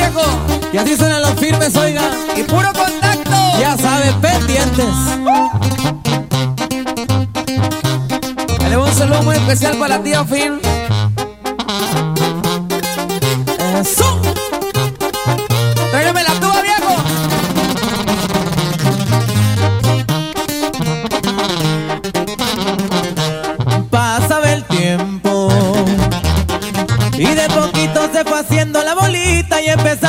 viejo. Y así suenan los firmes, oiga. Y puro contacto. Ya sabe, pendientes. Dale un saludo muy especial para la tía Phil. Eso.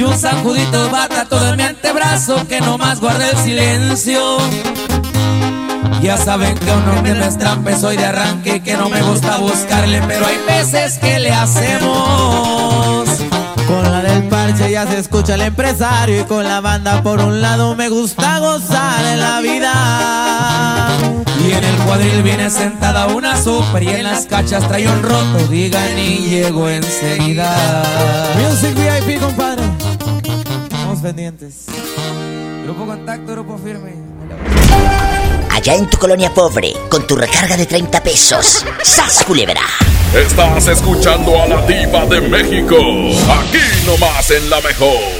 Y un sacudito bata todo en mi antebrazo que no más guarda el silencio. Ya saben que uno es trampa, soy de arranque y que no me gusta buscarle, pero hay veces que le hacemos. Con la del parche ya se escucha el empresario y con la banda por un lado me gusta gozar en la vida. Y en el cuadril viene sentada una super y en las cachas trae un roto, digan y llego enseguida. Music VIP, compadre. Estamos pendientes. Grupo Contacto, Grupo Firme. Allá en tu colonia pobre, con tu recarga de 30 pesos. ¡Sas, culebra! Estás escuchando a la diva de México. Aquí nomás en la mejor.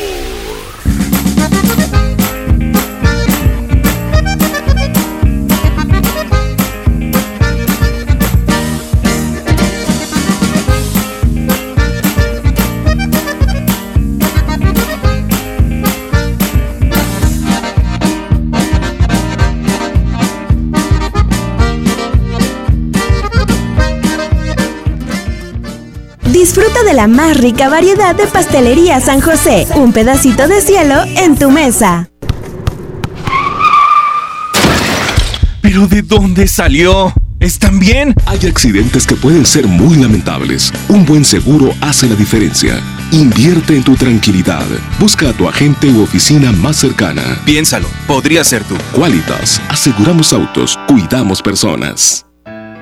Disfruta de la más rica variedad de pastelería San José. Un pedacito de cielo en tu mesa. ¿Pero de dónde salió? ¿Están bien? Hay accidentes que pueden ser muy lamentables. Un buen seguro hace la diferencia. Invierte en tu tranquilidad. Busca a tu agente u oficina más cercana. Piénsalo, podría ser tú. Qualitas, aseguramos autos, cuidamos personas.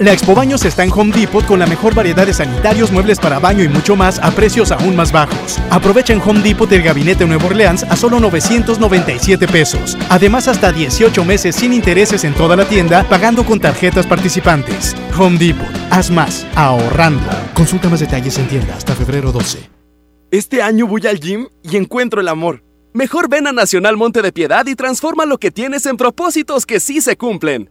La Expo Baños está en Home Depot con la mejor variedad de sanitarios, muebles para baño y mucho más a precios aún más bajos. Aprovecha en Home Depot el gabinete Nuevo Orleans a solo 997 pesos. Además, hasta 18 meses sin intereses en toda la tienda, pagando con tarjetas participantes. Home Depot, haz más, ahorrando. Consulta más detalles en tienda hasta febrero 12. Este año voy al gym y encuentro el amor. Mejor ven a Nacional Monte de Piedad y transforma lo que tienes en propósitos que sí se cumplen.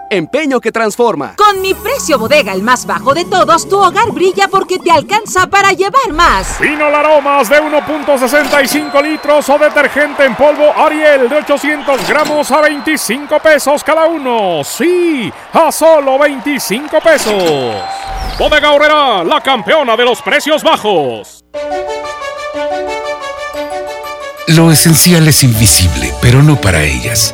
empeño que transforma. Con mi precio bodega, el más bajo de todos, tu hogar brilla porque te alcanza para llevar más. Pinol Aromas de 1.65 litros o detergente en polvo Ariel de 800 gramos a 25 pesos cada uno. Sí, a solo 25 pesos. Bodega Horrera, la campeona de los precios bajos. Lo esencial es invisible, pero no para ellas.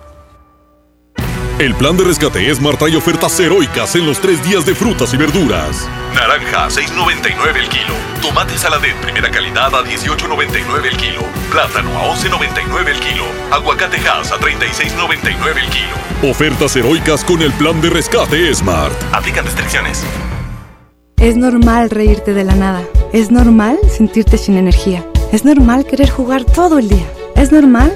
El plan de rescate Smart trae ofertas heroicas en los tres días de frutas y verduras. Naranja, 6.99 el kilo. Tomate saladet primera calidad a 18.99 el kilo. Plátano a 11.99 el kilo. Aguacate Hass a 36.99 el kilo. Ofertas heroicas con el plan de rescate Smart. Aplican restricciones. Es normal reírte de la nada. Es normal sentirte sin energía. Es normal querer jugar todo el día. Es normal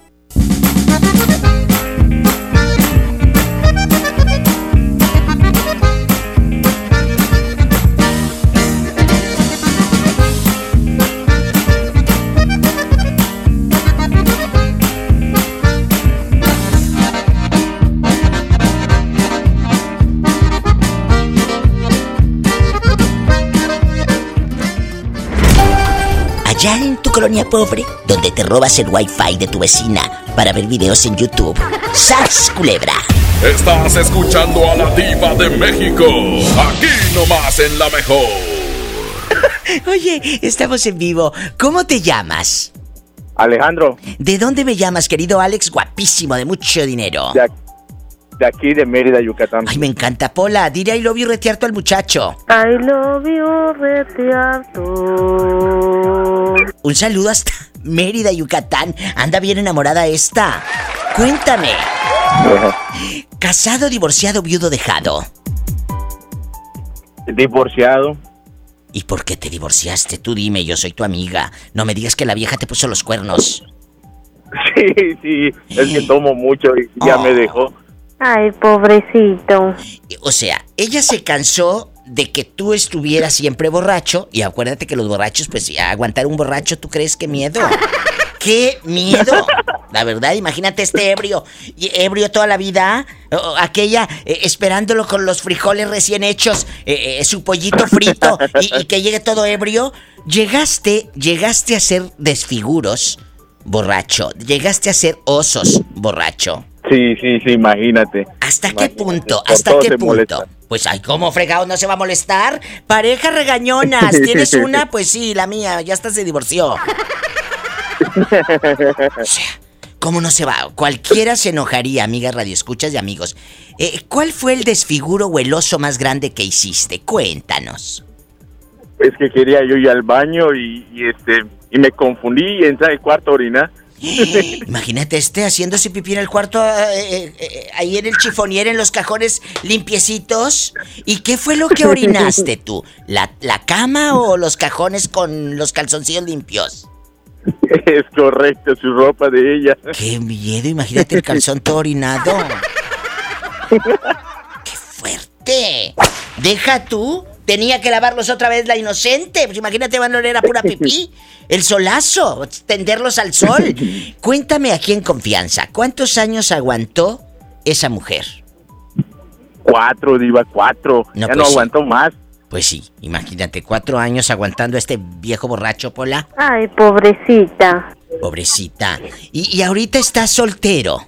Allá en tu colonia pobre, donde te robas el wifi de tu vecina para ver videos en YouTube. ¡Sas, culebra! Estás escuchando a la diva de México. Aquí nomás en la mejor. Oye, estamos en vivo. ¿Cómo te llamas? Alejandro. ¿De dónde me llamas, querido Alex? Guapísimo, de mucho dinero. De, de aquí, de Mérida, Yucatán. Ay, me encanta. Pola, dile I love you retearto al muchacho. I love you, retearto. Un saludo hasta Mérida, Yucatán. Anda bien enamorada esta. Cuéntame. Casado, divorciado, viudo, dejado. Divorciado. ¿Y por qué te divorciaste? Tú dime, yo soy tu amiga. No me digas que la vieja te puso los cuernos. Sí, sí, es que tomo mucho y ya me dejó. Ay, pobrecito. O sea, ella se cansó de que tú estuvieras siempre borracho. Y acuérdate que los borrachos, pues aguantar un borracho, ¿tú crees que miedo? ¡Qué miedo! La verdad, imagínate este ebrio, ebrio toda la vida, o aquella eh, esperándolo con los frijoles recién hechos, eh, eh, su pollito frito y, y que llegue todo ebrio. Llegaste, llegaste a ser desfiguros, borracho. Llegaste a ser osos, borracho. Sí, sí, sí, imagínate. ¿Hasta qué punto? ¿Hasta qué punto? molesta. Pues ay, ¿cómo fregado no se va a molestar? Pareja regañonas, ¿tienes una? Pues sí, la mía, ya hasta se divorció. O sea, ¿Cómo no se va? Cualquiera se enojaría, amigas radioescuchas y amigos. Eh, ¿Cuál fue el desfiguro o el oso más grande que hiciste? Cuéntanos. Es que quería yo ir al baño y, y, este y me confundí y entré al cuarto a orinar. Imagínate este haciéndose pipí en el cuarto, eh, eh, eh, ahí en el chifonier, en los cajones limpiecitos. ¿Y qué fue lo que orinaste tú? ¿La, la cama o los cajones con los calzoncillos limpios? Es correcto, su ropa de ella. ¡Qué miedo! Imagínate el calzón todo orinado. ¡Qué fuerte! Deja tú. Tenía que lavarlos otra vez la inocente. Pues imagínate, van a oler a pura pipí. El solazo, tenderlos al sol. Cuéntame aquí en confianza, ¿cuántos años aguantó esa mujer? Cuatro, diva, cuatro. No, ya pues no sí. aguantó más. Pues sí, imagínate, cuatro años aguantando a este viejo borracho, Pola. Ay, pobrecita. Pobrecita. Y, y ahorita está soltero.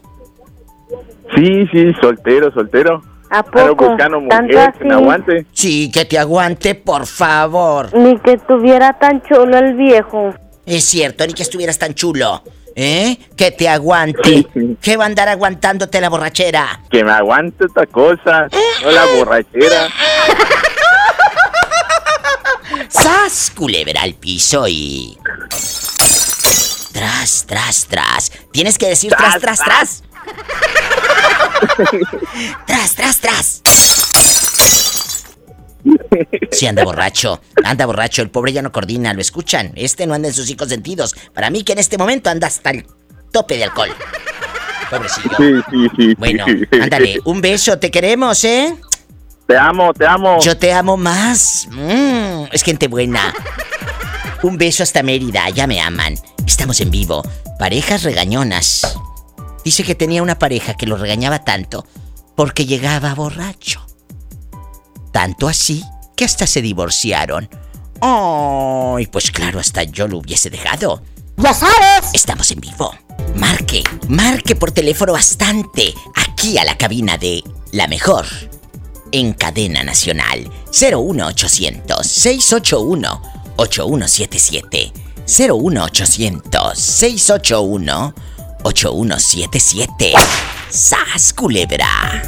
Sí, sí, soltero, soltero. ¿A poco? buscando ¿Tanto mujer que me aguante. Sí, que te aguante, por favor. Ni que tuviera tan chulo el viejo. Es cierto, ni que estuvieras tan chulo. ¿Eh? Que te aguante. ¿Qué va a andar aguantándote la borrachera? Que me aguante esta cosa, no la borrachera. ¡Sas! Culebra al piso y. Tras, tras, tras. Tienes que decir tras, tras, tras. Tras, tras, tras. Sí, anda borracho. Anda borracho. El pobre ya no coordina. ¿Lo escuchan? Este no anda en sus cinco sentidos. Para mí que en este momento anda hasta el tope de alcohol. Pobrecillo. Sí, sí, sí. Bueno, ándale. Un beso. Te queremos, ¿eh? Te amo, te amo. Yo te amo más. Mm, es gente buena. Un beso hasta Mérida, ya me aman. Estamos en vivo. Parejas regañonas. Dice que tenía una pareja que lo regañaba tanto porque llegaba borracho. Tanto así que hasta se divorciaron. ¡Ay! pues claro, hasta yo lo hubiese dejado. ¡Ya sabes! Estamos en vivo. Marque, marque por teléfono bastante. Aquí a la cabina de La Mejor. En cadena nacional. 01800 681 8177. 01800 681 8177. ¡Sas, culebra!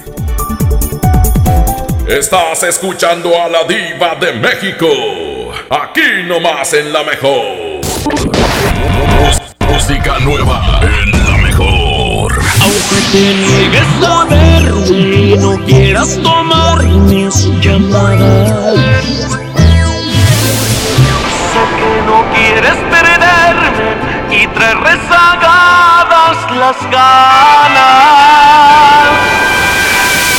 Estás escuchando a la diva de México. Aquí nomás en la mejor. Música nueva en la mejor. Aunque te niegues a verme y no quieras tomar mis llamadas. Sé que no quieres perderme y traes rezagadas las ganas.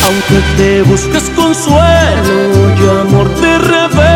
Aunque te busques consuelo y amor te revelo,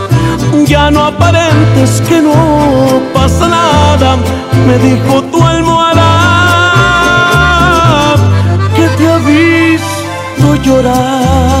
Ya no aparentes que no pasa nada, me dijo tu almohada que te ha visto llorar.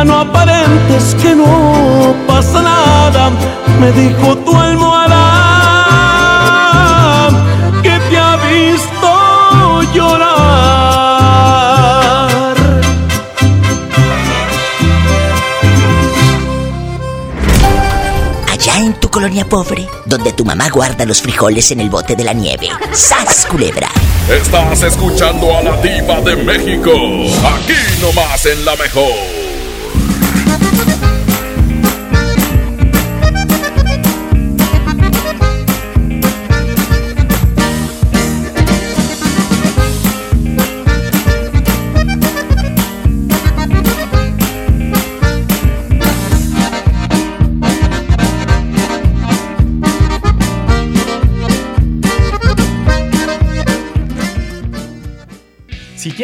Ya no aparentes que no pasa nada, me dijo tu almohada que te ha visto llorar. Allá en tu colonia pobre, donde tu mamá guarda los frijoles en el bote de la nieve. ¡Sas, culebra! Estás escuchando a la diva de México. Aquí nomás en la mejor.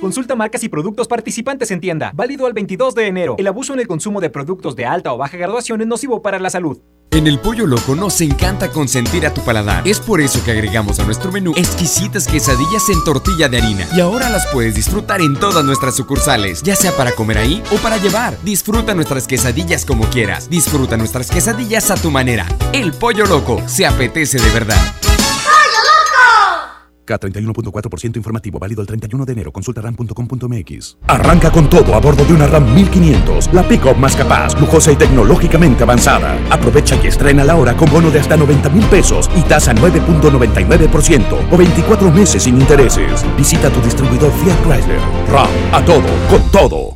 Consulta marcas y productos participantes en tienda. Válido al 22 de enero. El abuso en el consumo de productos de alta o baja graduación es nocivo para la salud. En el Pollo Loco nos encanta consentir a tu paladar. Es por eso que agregamos a nuestro menú exquisitas quesadillas en tortilla de harina. Y ahora las puedes disfrutar en todas nuestras sucursales, ya sea para comer ahí o para llevar. Disfruta nuestras quesadillas como quieras. Disfruta nuestras quesadillas a tu manera. El Pollo Loco se apetece de verdad. K31.4% informativo, válido el 31 de enero. Consulta ram.com.mx. Arranca con todo a bordo de una RAM 1500, la pick-up más capaz, lujosa y tecnológicamente avanzada. Aprovecha y estrena la hora con bono de hasta 90 mil pesos y tasa 9.99% o 24 meses sin intereses. Visita tu distribuidor Fiat Chrysler. RAM, a todo, con todo.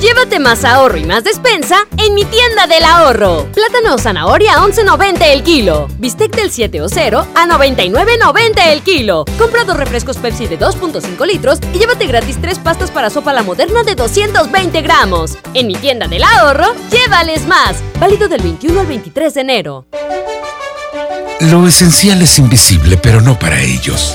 Llévate más ahorro y más despensa en mi tienda del ahorro. Plátano o zanahoria a 11.90 el kilo. Bistec del 7 o 0 a 99.90 el kilo. Compra dos refrescos Pepsi de 2.5 litros y llévate gratis tres pastas para sopa la moderna de 220 gramos. En mi tienda del ahorro, llévales más. Válido del 21 al 23 de enero. Lo esencial es invisible, pero no para ellos.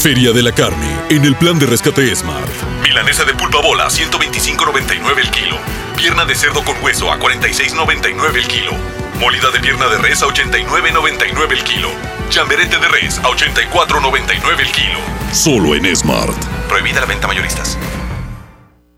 Feria de la Carne, en el plan de rescate Smart. Milanesa de pulpa bola, 125.99 el kilo. Pierna de cerdo con hueso a 46.99 el kilo. Molida de pierna de res a 89.99 el kilo. Chamberete de res a 84.99 el kilo. Solo en Smart. Prohibida la venta mayoristas.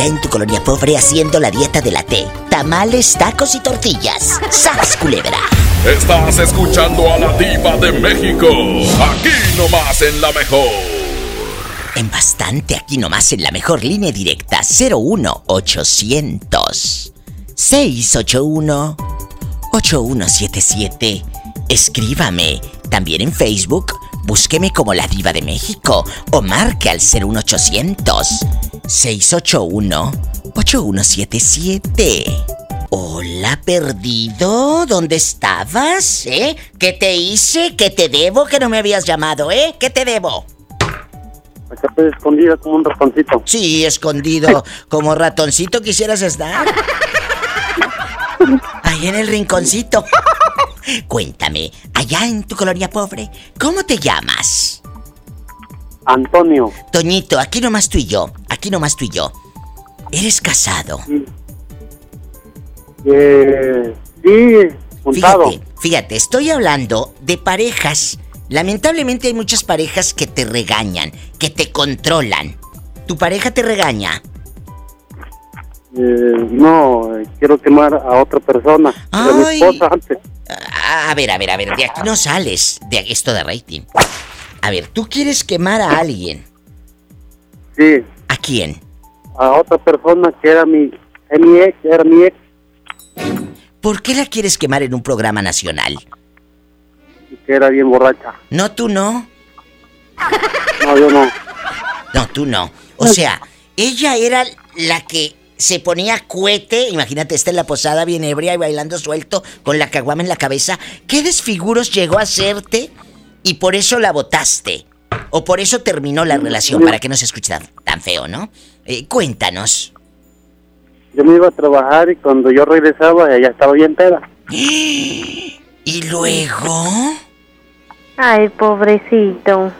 Allá en tu colonia pobre haciendo la dieta de la T. Tamales, tacos y tortillas. ¡Sas, culebra! Estás escuchando a la diva de México. Aquí nomás en la mejor. En bastante, aquí nomás en la mejor línea directa 01800 681 8177. Escríbame. También en Facebook, búsqueme como la diva de México o marque al 01800 681 8177. Hola, perdido. ¿Dónde estabas? ¿Eh? ¿Qué te hice? ¿Qué te debo? Que no me habías llamado, ¿eh? ¿Qué te debo? Acá estoy escondida como un ratoncito. Sí, escondido. Como ratoncito quisieras estar. Ahí en el rinconcito. Cuéntame, allá en tu colonia pobre, ¿cómo te llamas? Antonio. Toñito, aquí nomás tú y yo. Aquí nomás tú y yo. ¿Eres casado? Eh, sí, juntado. Fíjate, fíjate, estoy hablando de parejas. Lamentablemente hay muchas parejas que te regañan, que te controlan. ¿Tu pareja te regaña? Eh, no, eh, quiero quemar a otra persona. A mi Ay. esposa antes. A, a ver, a ver, a ver, de aquí no sales. De esto de rating. A ver, tú quieres quemar a alguien. Sí, ¿A quién? a otra persona que era mi, es mi ex, era mi ex. ¿Por qué la quieres quemar en un programa nacional? que era bien borracha. No, tú no. No, yo no. No, tú no. O sea, ella era la que se ponía cuete, imagínate, está en la posada bien ebria y bailando suelto con la caguama en la cabeza. ¿Qué desfiguros llegó a hacerte y por eso la votaste? O por eso terminó la relación, para que no se escuche tan, tan feo, ¿no? Eh, cuéntanos. Yo me iba a trabajar y cuando yo regresaba ella estaba bien peda. ¿Y luego? Ay, pobrecito.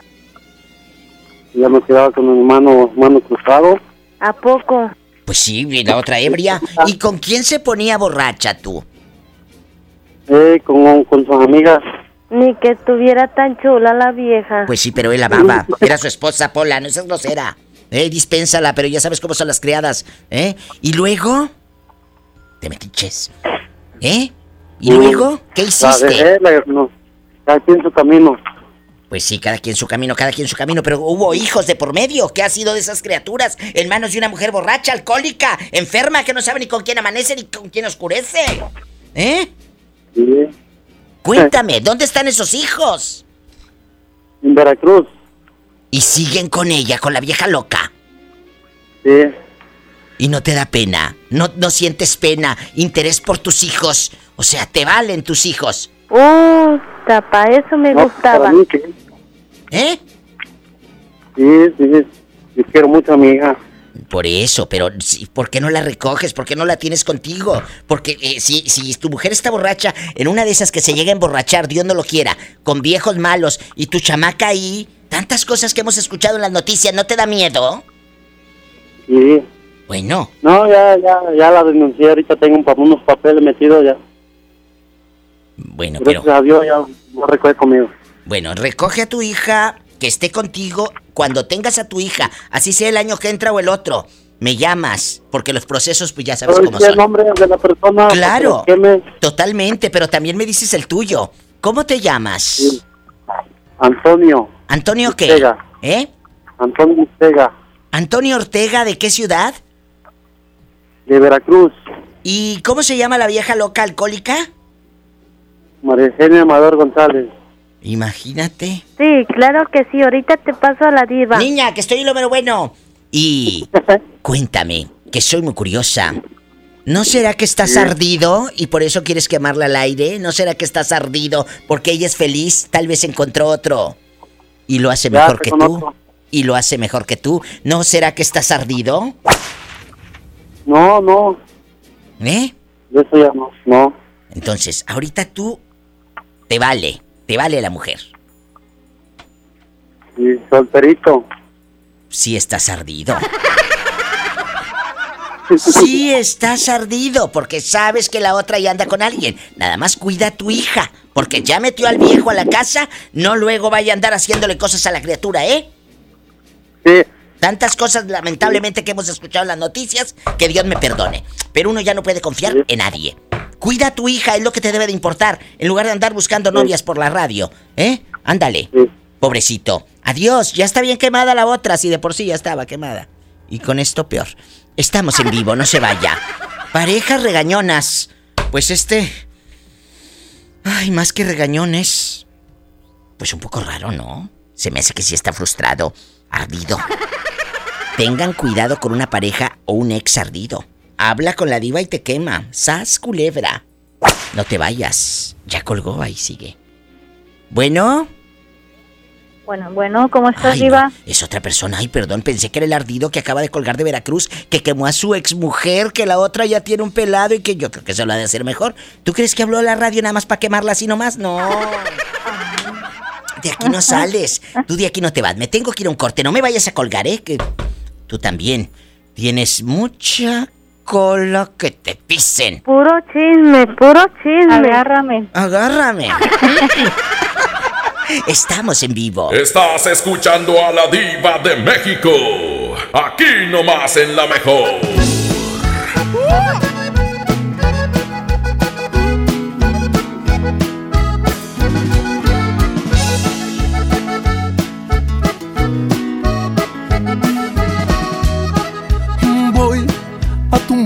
Ya me quedaba con mi mano, mano cruzado. ¿A poco? Pues sí, y la otra ebria. ¿Y con quién se ponía borracha tú? Eh, con, con sus amigas. Ni que estuviera tan chula la vieja. Pues sí, pero él amaba. Era su esposa, Pola, no seas grosera. Eh, dispénsala, pero ya sabes cómo son las criadas, ¿eh? ¿Y luego? Te metiches. ¿Eh? ¿Y luego? ¿Qué La hiciste? dejé, la- no, quien su camino. Pues sí, cada quien su camino, cada quien su camino, pero hubo hijos de por medio. ¿Qué ha sido de esas criaturas en manos de una mujer borracha, alcohólica, enferma, que no sabe ni con quién amanece ni con quién oscurece? ¿Eh? Sí. Cuéntame, ¿dónde están esos hijos? En Veracruz. Y siguen con ella, con la vieja loca. Sí. Y no te da pena, no, no sientes pena, interés por tus hijos. O sea, te valen tus hijos. Uh, tapa, eso me gustaba. ¿Eh? Sí, sí, yo quiero mucho a mi hija. Por eso, pero sí, ¿por qué no la recoges? ¿Por qué no la tienes contigo? Porque eh, si, si tu mujer está borracha, en una de esas que se llega a emborrachar, Dios no lo quiera, con viejos malos, y tu chamaca ahí, tantas cosas que hemos escuchado en las noticias, ¿no te da miedo? Sí. Bueno. No, ya, ya, ya la denuncié. Ahorita tengo unos papeles metidos ya. Bueno, pero... Gracias a Dios ya no recoge conmigo. Bueno, recoge a tu hija, que esté contigo cuando tengas a tu hija, así sea el año que entra o el otro. Me llamas, porque los procesos pues ya sabes Pero cómo sí el son. nombre de la persona. Claro, me- totalmente, pero también me dices el tuyo. ¿Cómo te llamas? Antonio. ¿Antonio qué? Ortega. ¿Eh? Antonio Ortega, ¿Antonio Ortega de qué ciudad? de Veracruz. ¿Y cómo se llama la vieja loca alcohólica? María Eugenia Amador González. Imagínate. Sí, claro que sí. Ahorita te paso a la diva. Niña, que estoy en lo mero bueno. Y cuéntame, que soy muy curiosa. ¿No será que estás ardido y por eso quieres quemarla al aire? ¿No será que estás ardido porque ella es feliz? Tal vez encontró otro y lo hace Ya, mejor que tú. Y lo hace mejor que tú. ¿No será que estás ardido? No, no, ¿Eh? ya no. No. Entonces, ahorita tú te vale, te vale la mujer. Y solterito. Sí estás ardido. Sí estás ardido porque sabes que la otra ya anda con alguien. Nada más cuida a tu hija, porque ya metió al viejo a la casa, no luego vaya a andar haciéndole cosas a la criatura, ¿eh? Sí. Tantas cosas lamentablemente que hemos escuchado en las noticias, que Dios me perdone. Pero uno ya no puede confiar en nadie. Cuida a tu hija, es lo que te debe de importar, en lugar de andar buscando novias por la radio, ¿eh? Ándale. Pobrecito. Adiós, ya está bien quemada la otra, si de por sí ya estaba quemada. Y con esto peor. Estamos en vivo, no se vaya. Parejas regañonas. Pues este... Ay, más que regañones. Pues un poco raro, ¿no? Se me hace que sí está frustrado, ardido. Tengan cuidado con una pareja o un ex ardido. Habla con la diva y te quema. Sas culebra. No te vayas. Ya colgó, ahí sigue. Bueno. Bueno, bueno, ¿cómo estás, Ay, diva? no, es otra persona. Ay, perdón, pensé que era el ardido que acaba de colgar de Veracruz, que quemó a su exmujer, que la otra ya tiene un pelado y que yo creo que se lo ha de hacer mejor. ¿Tú crees que habló a la radio nada más para quemarla así nomás? No. De aquí no sales. Tú de aquí no te vas. Me tengo que ir a un corte. No me vayas a colgar, ¿eh? Que tú también tienes mucha cola que te pisen. Puro chisme, puro chisme. Agárrame. Agárrame. Estamos en vivo. Estás escuchando a la diva de México. Aquí nomás en la mejor.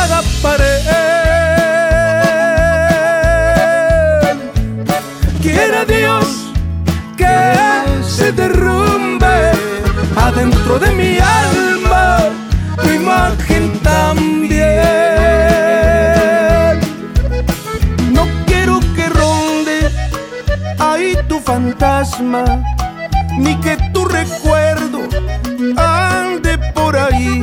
cada pared. Quiera Dios que se derrumbe adentro de mi alma tu imagen también. No quiero que ronde ahí tu fantasma, ni que tu recuerdo ande por ahí.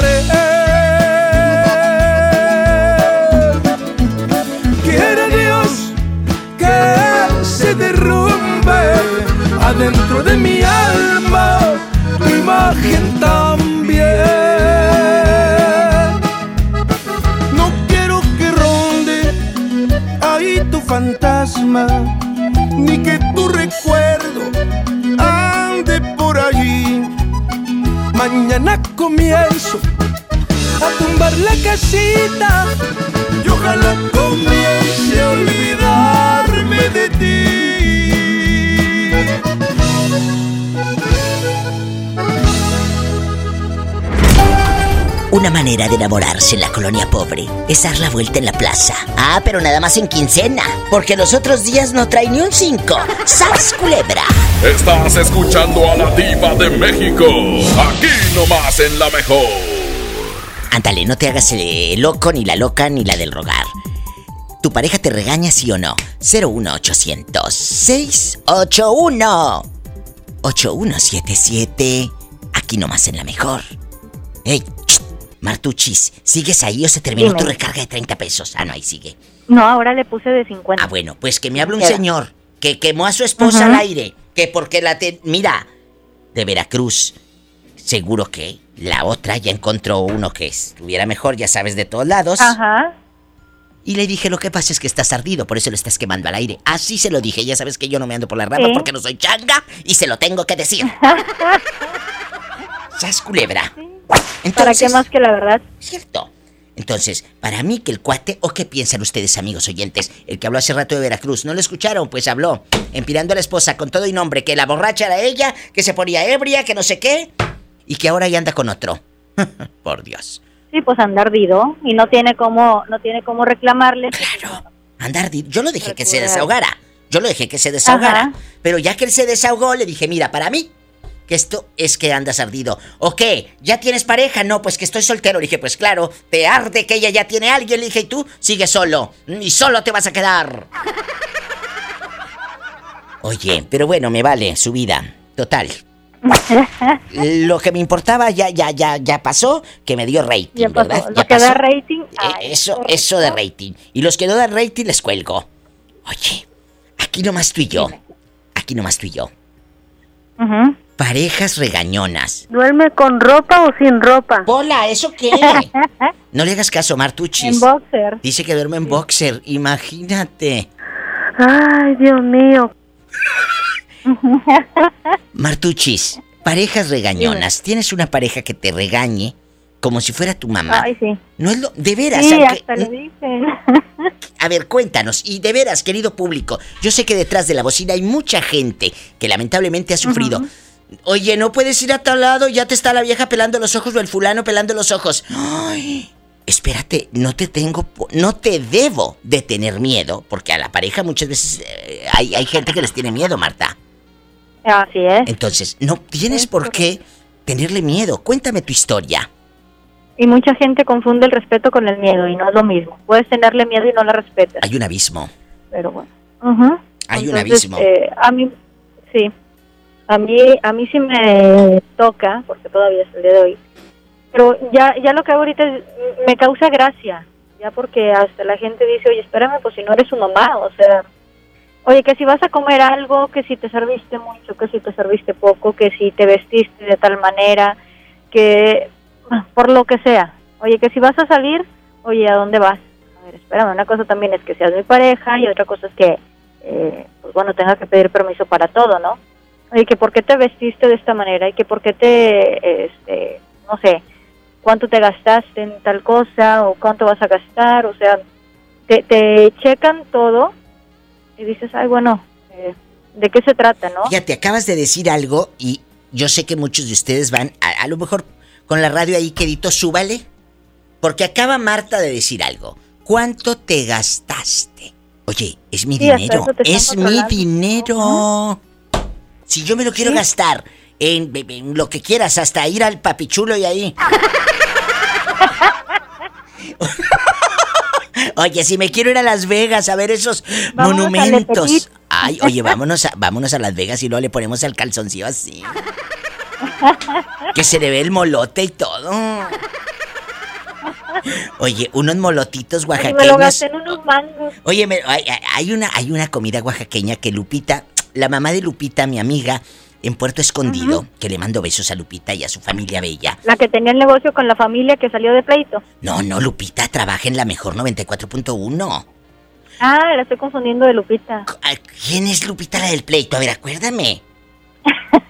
pared. Quiere Dios que se derrumbe adentro de mi alma tu imagen también. No quiero que ronde ahí tu fantasma, ni que tu recuerdo Mañana comienzo a tumbar la casita y ojalá comience a olvidarme Una manera de enamorarse en la colonia pobre es dar la vuelta en la plaza. Ah, pero nada más en quincena, porque los otros días no trae ni un cinco. ¡Sas, culebra! Estás escuchando a la diva de México. Aquí nomás en la mejor. Ándale, no te hagas el loco, ni la loca, ni la del rogar. ¿Tu pareja te regaña, sí o no? 01800 681 8177. Aquí nomás en la mejor. ¡Ey! Ch, Martuchis, ¿sigues ahí o se terminó Dime. tu recarga de 30 pesos? Ah, no, ahí sigue. No, ahora le puse de 50. Ah, bueno, pues que me hable un Queda. señor que quemó a su esposa al aire. Que porque la te... Mira, de Veracruz. Seguro que la otra ya encontró uno que estuviera mejor, ya sabes, de todos lados. Ajá. Y le dije, lo que pasa es que estás ardido, por eso lo estás quemando al aire. Así se lo dije, ya sabes que yo no me ando por la rama porque no soy changa y se lo tengo que decir. ¿Sabes, culebra? ¿Para qué más que la verdad? Cierto. Entonces, para mí que el cuate, ¿o qué piensan ustedes, amigos oyentes? El que habló hace rato de Veracruz, ¿no lo escucharon? Pues habló, empirando a la esposa con todo y nombre, que la borracha era ella, que se ponía ebria, que no sé qué, y que ahora ya anda con otro. Por Dios. Sí, pues anda ardido y no tiene cómo, no tiene cómo reclamarle. Claro. Andar, di- yo lo dejé que se desahogara. Yo lo dejé que se desahogara. Ajá. Pero ya que él se desahogó, le dije, mira, para mí, que esto es que andas ardido. ¿O qué? ¿Ya tienes pareja? No, pues que estoy soltero. Le dije, pues claro, te arde que ella ya tiene a alguien. Le dije, y tú sigues solo. Y solo te vas a quedar. Oye, pero bueno, me vale su vida. Total. Lo que me importaba ya, ya, ya, ya pasó, que me dio rating, Ya pasó. ¿verdad? Lo Ya que da rating. Eh, eso, eso de rating. Y los que no dan rating les cuelgo. Oye, aquí nomás tú y yo. Aquí nomás tú y yo. Parejas regañonas. ¿Duerme con ropa o sin ropa? Hola, ¿eso qué? No le hagas caso, Martuchis. En boxer. Dice que duerme en boxer. Imagínate. Ay, Dios mío. Martuchis, parejas regañonas. ¿Tienes una pareja que te regañe como si fuera tu mamá? Ay, sí. No es lo. De veras, Sí, aunque- hasta le dicen. A ver, cuéntanos. Y de veras, querido público, yo sé que detrás de la bocina hay mucha gente que lamentablemente ha sufrido. Oye, no puedes ir a tal lado, ya te está la vieja pelando los ojos o el fulano pelando los ojos. Ay, espérate, no te tengo, no te debo de tener miedo, porque a la pareja muchas veces eh, hay, hay gente que les tiene miedo, Marta. Así es. Entonces, no tienes por qué tenerle miedo. Cuéntame tu historia. Y mucha gente confunde el respeto con el miedo y no es lo mismo. Puedes tenerle miedo y no la respetas, Hay un abismo. pero bueno. Ujú. Hay un abismo. eh, a mí, sí. A mí, a mí sí me toca, porque todavía es el día de hoy. Pero ya, ya lo que hago ahorita es- me causa gracia. Ya porque hasta la gente dice, oye, espérame, pues si no eres su mamá, o sea, oye, que si vas a comer algo, que si te serviste mucho, que si te serviste poco, que si te vestiste de tal manera, que por lo que sea. Oye, que si vas a salir, oye, ¿a dónde vas? A ver, espérame, una cosa también es que seas mi pareja y otra cosa es que, eh, pues bueno, tenga que pedir permiso para todo, ¿no? Oye, que por qué te vestiste de esta manera y que por qué te, este, no sé, cuánto te gastaste en tal cosa o cuánto vas a gastar, o sea, te, te checan todo y dices, ay, bueno, eh, ¿de qué se trata, no? Ya te acabas de decir algo y yo sé que muchos de ustedes van, a, a lo mejor con la radio ahí quedito, súbale. Porque acaba Marta de decir algo. ¿Cuánto te gastaste? Oye, es mi Sí, dinero. Es mi dinero. Si yo me lo quiero gastar en, en lo que quieras, hasta ir al papichulo y ahí. Oye, si me quiero ir a Las Vegas a ver esos Vámonos monumentos. Ay, oye, vámonos a, vámonos a Las Vegas y luego le ponemos el calzoncillo así. Que se le ve el molote y todo. Oye, unos molotitos me lo oaxaqueños. gasté en unos mangos. Oye, me- hay, hay una, hay una comida oaxaqueña que Lupita, la mamá de Lupita, mi amiga, en Puerto Escondido, que le mando besos a Lupita y a su familia bella. La que tenía el negocio con la familia que salió de pleito. No, no, Lupita trabaja en la mejor 94.1. Ah, la estoy confundiendo de Lupita. ¿Quién es Lupita la del pleito? A ver, acuérdame.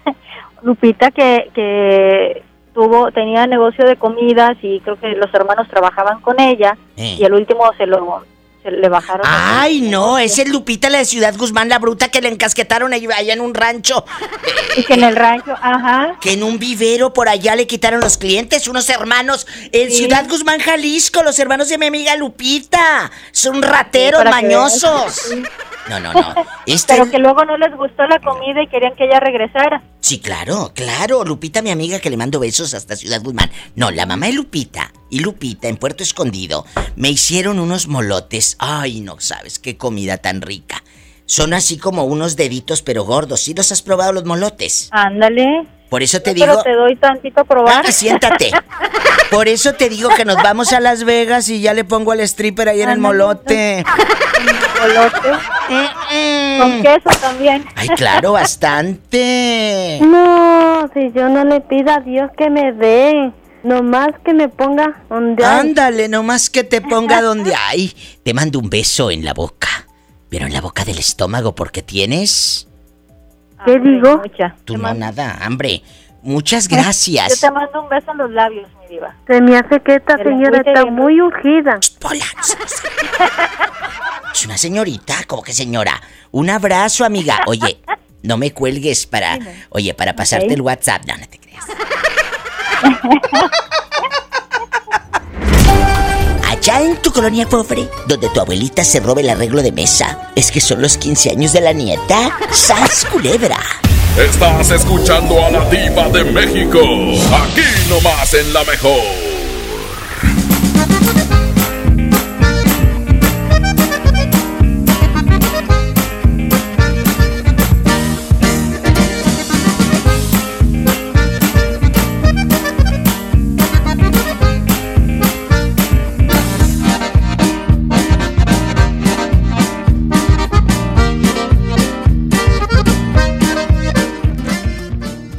Lupita que, que tuvo, tenía negocio de comidas y creo que los hermanos trabajaban con ella Eh. y al último se lo se le bajaron. Ay, no, esa es Lupita la de Ciudad Guzmán, la bruta que le encasquetaron allá en un rancho. Y que en el rancho, ajá. Que en un vivero por allá le quitaron los clientes, unos hermanos en Sí. Ciudad Guzmán, Jalisco, los hermanos de mi amiga Lupita. Son rateros, mañosos. No, no, no. Esta Pero que luego no les gustó la comida y querían que ella regresara. Sí, claro, claro. Lupita, mi amiga, que le mando besos hasta Ciudad Guzmán. No, la mamá de Lupita y Lupita en Puerto Escondido me hicieron unos molotes. Ay, no sabes qué comida tan rica. Son así como unos deditos pero gordos. ¿Sí los has probado los molotes? Ándale. Por eso te Pero digo... te doy tantito a probar. Ah, siéntate. Por eso te digo que nos vamos a Las Vegas y ya le pongo al stripper ahí en el molote. Molote. Mm, Con queso también. Ay, claro, bastante. No, si yo no le pido a Dios que me dé, nomás que me ponga donde hay. Ándale, nomás que te ponga donde hay. Te mando un beso en la boca. Pero en la boca del estómago porque tienes... ¿Qué digo? Tú no nada, hambre. Muchas Yo gracias. te mando un beso en los labios, mi diva. Se me hace que esta señora está bien. muy ungida. Es una señorita, ¿cómo que señora? Un abrazo, amiga. Oye, no me cuelgues para... Oye, para pasarte Ok. el WhatsApp. No, no te creas. Allá en tu colonia pobre, donde tu abuelita se robe el arreglo de mesa, es que son los 15 años de la nieta. ¡Sas culebra! Estás escuchando a la diva de México. Aquí nomás en la mejor.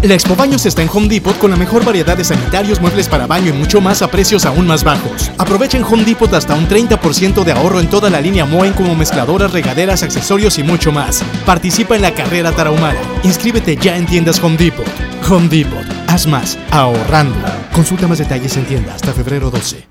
La Expo Baños está en Home Depot con la mejor variedad de sanitarios, muebles para baño y mucho más a precios aún más bajos. Aprovecha en Home Depot hasta un 30% de ahorro en toda la línea Moen como mezcladoras, regaderas, accesorios y mucho más. Participa en la carrera tarahumara. Inscríbete ya en tiendas Home Depot. Home Depot. Haz más ahorrando. Consulta más detalles en tienda hasta febrero 12.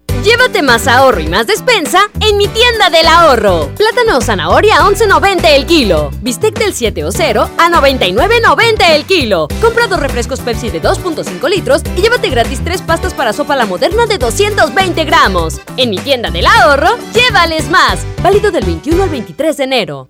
Llévate más ahorro y más despensa en mi tienda del ahorro. Plátano o zanahoria a 11.90 el kilo. Bistec del 7 o 0 a 99.90 el kilo. Compra dos refrescos Pepsi de 2.5 litros y llévate gratis tres pastas para sopa la moderna de 220 gramos. En mi tienda del ahorro, llévales más. Válido del 21 al 23 de enero.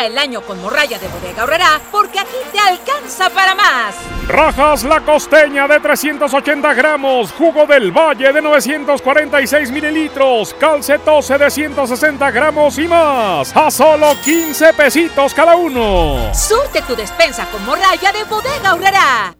Arranca el año con morralla de bodega horrera porque aquí te alcanza para más. Rajas la costeña de 380 gramos, jugo del valle de 946 mililitros, calcetose de 160 gramos y más. A solo 15 pesitos cada uno. Surte tu despensa con morralla de bodega horrera.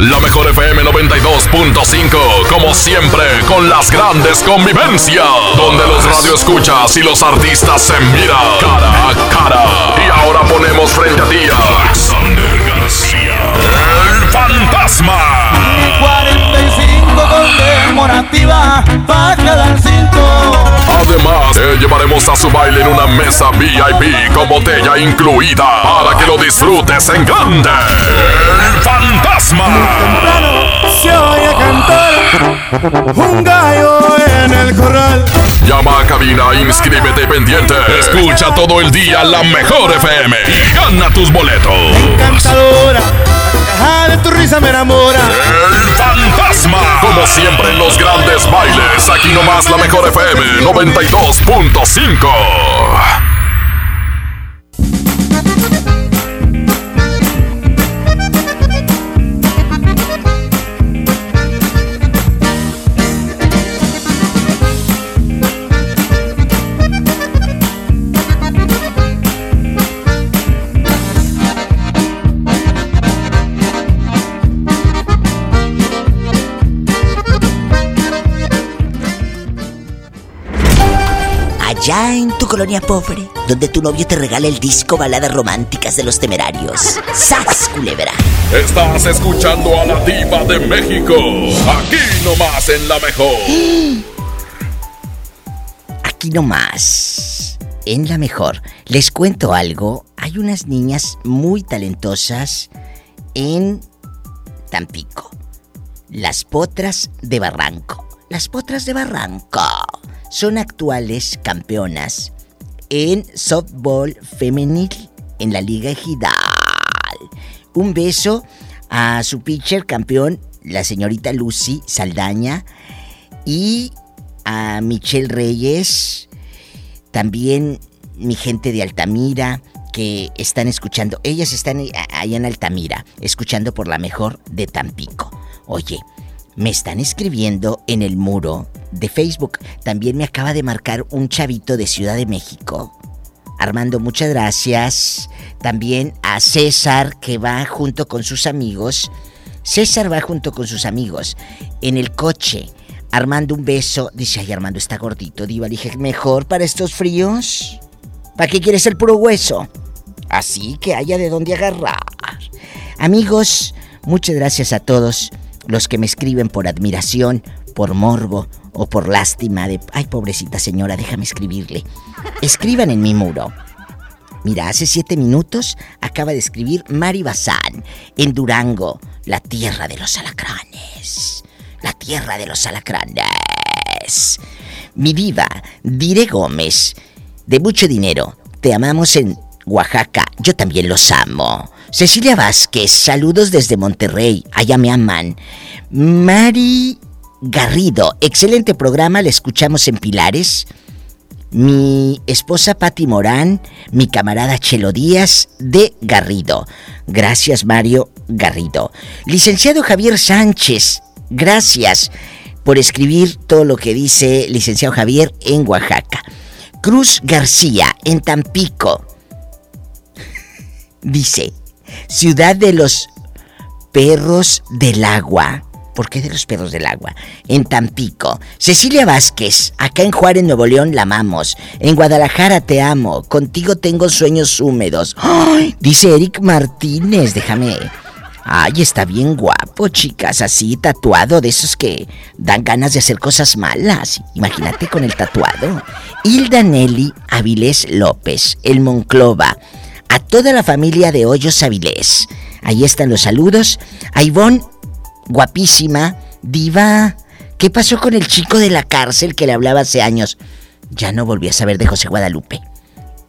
La mejor FM 92.5, como siempre, con las grandes convivencias, donde los radioescuchas y los artistas se miran cara a cara. Y ahora ponemos frente a ti a Alexander García, el fantasma. 45 conmemorativa para cada cinto. Además, te llevaremos a su baile en una mesa VIP con botella incluida para que lo disfrutes en grande. El fantasma. Se oye cantar un gallo en el corral. Llama a cabina, inscríbete pendiente. Escucha todo el día la mejor FM y gana tus boletos. Encantadora, de tu risa me enamora. El Como siempre en los grandes bailes, aquí nomás la mejor FM 92.5. Allá en tu colonia pobre, donde tu novio te regala el disco Baladas Románticas de los Temerarios. ¡Sas, culebra! Estás escuchando a la diva de México. Aquí nomás en la mejor. Aquí nomás. En la mejor. Les cuento algo. Hay unas niñas muy talentosas en Tampico. Las potras de Barranco. Las potras de Barranco son actuales campeonas en softball femenil en la Liga Ejidal. Un beso a su pitcher campeón, la señorita Lucy Saldaña, y a Michelle Reyes, también mi gente de Altamira que están escuchando. Ellas están ahí en Altamira, escuchando por la mejor de Tampico. Oye, me están escribiendo en el muro de Facebook. También me acaba de marcar un chavito de Ciudad de México. Armando, muchas gracias. También a César, que va junto con sus amigos. César va junto con sus amigos en el coche. Armando, un beso. Dice, ay, Armando está gordito. Diva, le dije, mejor para estos fríos. ¿Para qué quieres el puro hueso? Así que haya de dónde agarrar. Amigos, muchas gracias a todos los que me escriben por admiración, por morbo o por lástima de, ay pobrecita señora, déjame escribirle. Escriban en mi muro. Mira, hace siete minutos acaba de escribir Mari Bazán en Durango, la tierra de los alacranes. La tierra de los alacranes. Mi diva, Dire Gómez, de mucho dinero, te amamos en Oaxaca, yo también los amo. Cecilia Vázquez, saludos desde Monterrey, allá me aman. Mari Garrido, excelente programa, le escuchamos en Pilares. Mi esposa Patti Morán, mi camarada Chelo Díaz de Garrido. Gracias Mario Garrido. Licenciado Javier Sánchez, gracias por escribir todo lo que dice licenciado Javier en Oaxaca. Cruz García, en Tampico. Dice, ciudad de los perros del agua. ¿Por qué de los perros del agua? En Tampico. Cecilia Vázquez, acá en Juárez, Nuevo León, la amamos. En Guadalajara te amo. Contigo tengo sueños húmedos. Dice Eric Martínez, déjame. Ay, está bien guapo, chicas, así tatuado, de esos que dan ganas de hacer cosas malas. Imagínate con el tatuado. Hilda Nelly Avilés López, el Monclova. A toda la familia de Hoyos Avilés. Ahí están los saludos. A Ivonne, guapísima, diva. ¿Qué pasó con el chico de la cárcel que le hablaba hace años? Ya no volví a saber de José Guadalupe.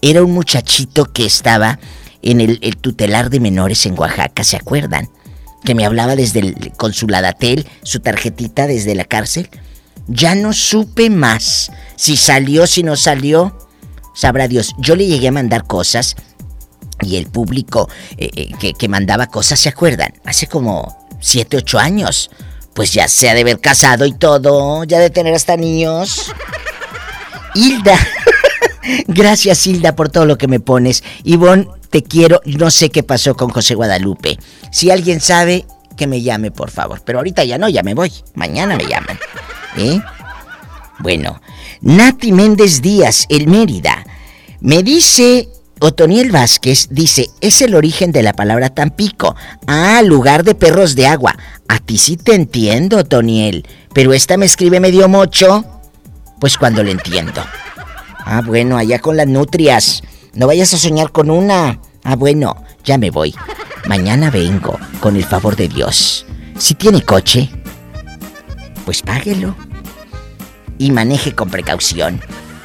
Era un muchachito que estaba en el, el tutelar de menores en Oaxaca, ¿se acuerdan? Que me hablaba desde el consuladatel, su tarjetita desde la cárcel. Ya no supe más. Si salió, si no salió, sabrá Dios. Yo le llegué a mandar cosas y el público eh, eh, que, mandaba cosas, ¿se acuerdan? Hace como 7, 8 años. Pues ya se ha de haber casado y todo, ya de tener hasta niños. Hilda. Gracias, Hilda, por todo lo que me pones. Ivonne, te quiero. No sé qué pasó con José Guadalupe. Si alguien sabe, que me llame, por favor. Pero ahorita ya no, ya me voy. Mañana me llaman. ¿Eh? Bueno, Nati Méndez Díaz, el Mérida. Me dice Otoniel Vázquez dice, es el origen de la palabra Tampico. Ah, lugar de perros de agua. A ti sí te entiendo, Otoniel. Pero esta me escribe medio mocho. Pues cuando le entiendo. Ah, bueno, allá con las nutrias. No vayas a soñar con una. Ah, bueno, ya me voy. Mañana vengo, con el favor de Dios. Si tiene coche, pues páguelo. Y maneje con precaución.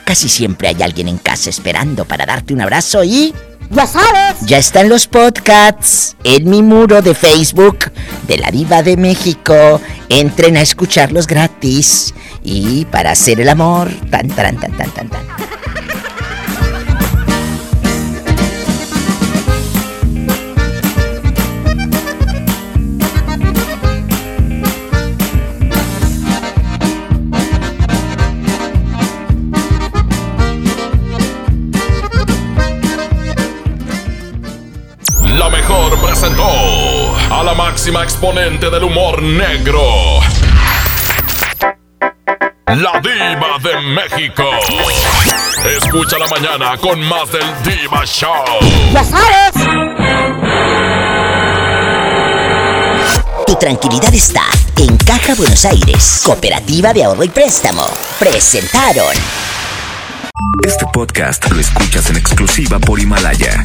Casi siempre hay alguien en casa esperando para darte un abrazo y... Ya sabes. Ya están los podcasts en mi muro de Facebook de la Diva de México. Entren a escucharlos gratis. Y para hacer el amor, tan, tan, tan, tan, tan, tan. A la máxima exponente del humor negro. La diva de México. Escucha la mañana con más del Diva Show. Ya sabes. Tu tranquilidad está en Caja Buenos Aires, Cooperativa de Ahorro y Préstamo. Presentaron. Este podcast lo escuchas en exclusiva por Himalaya.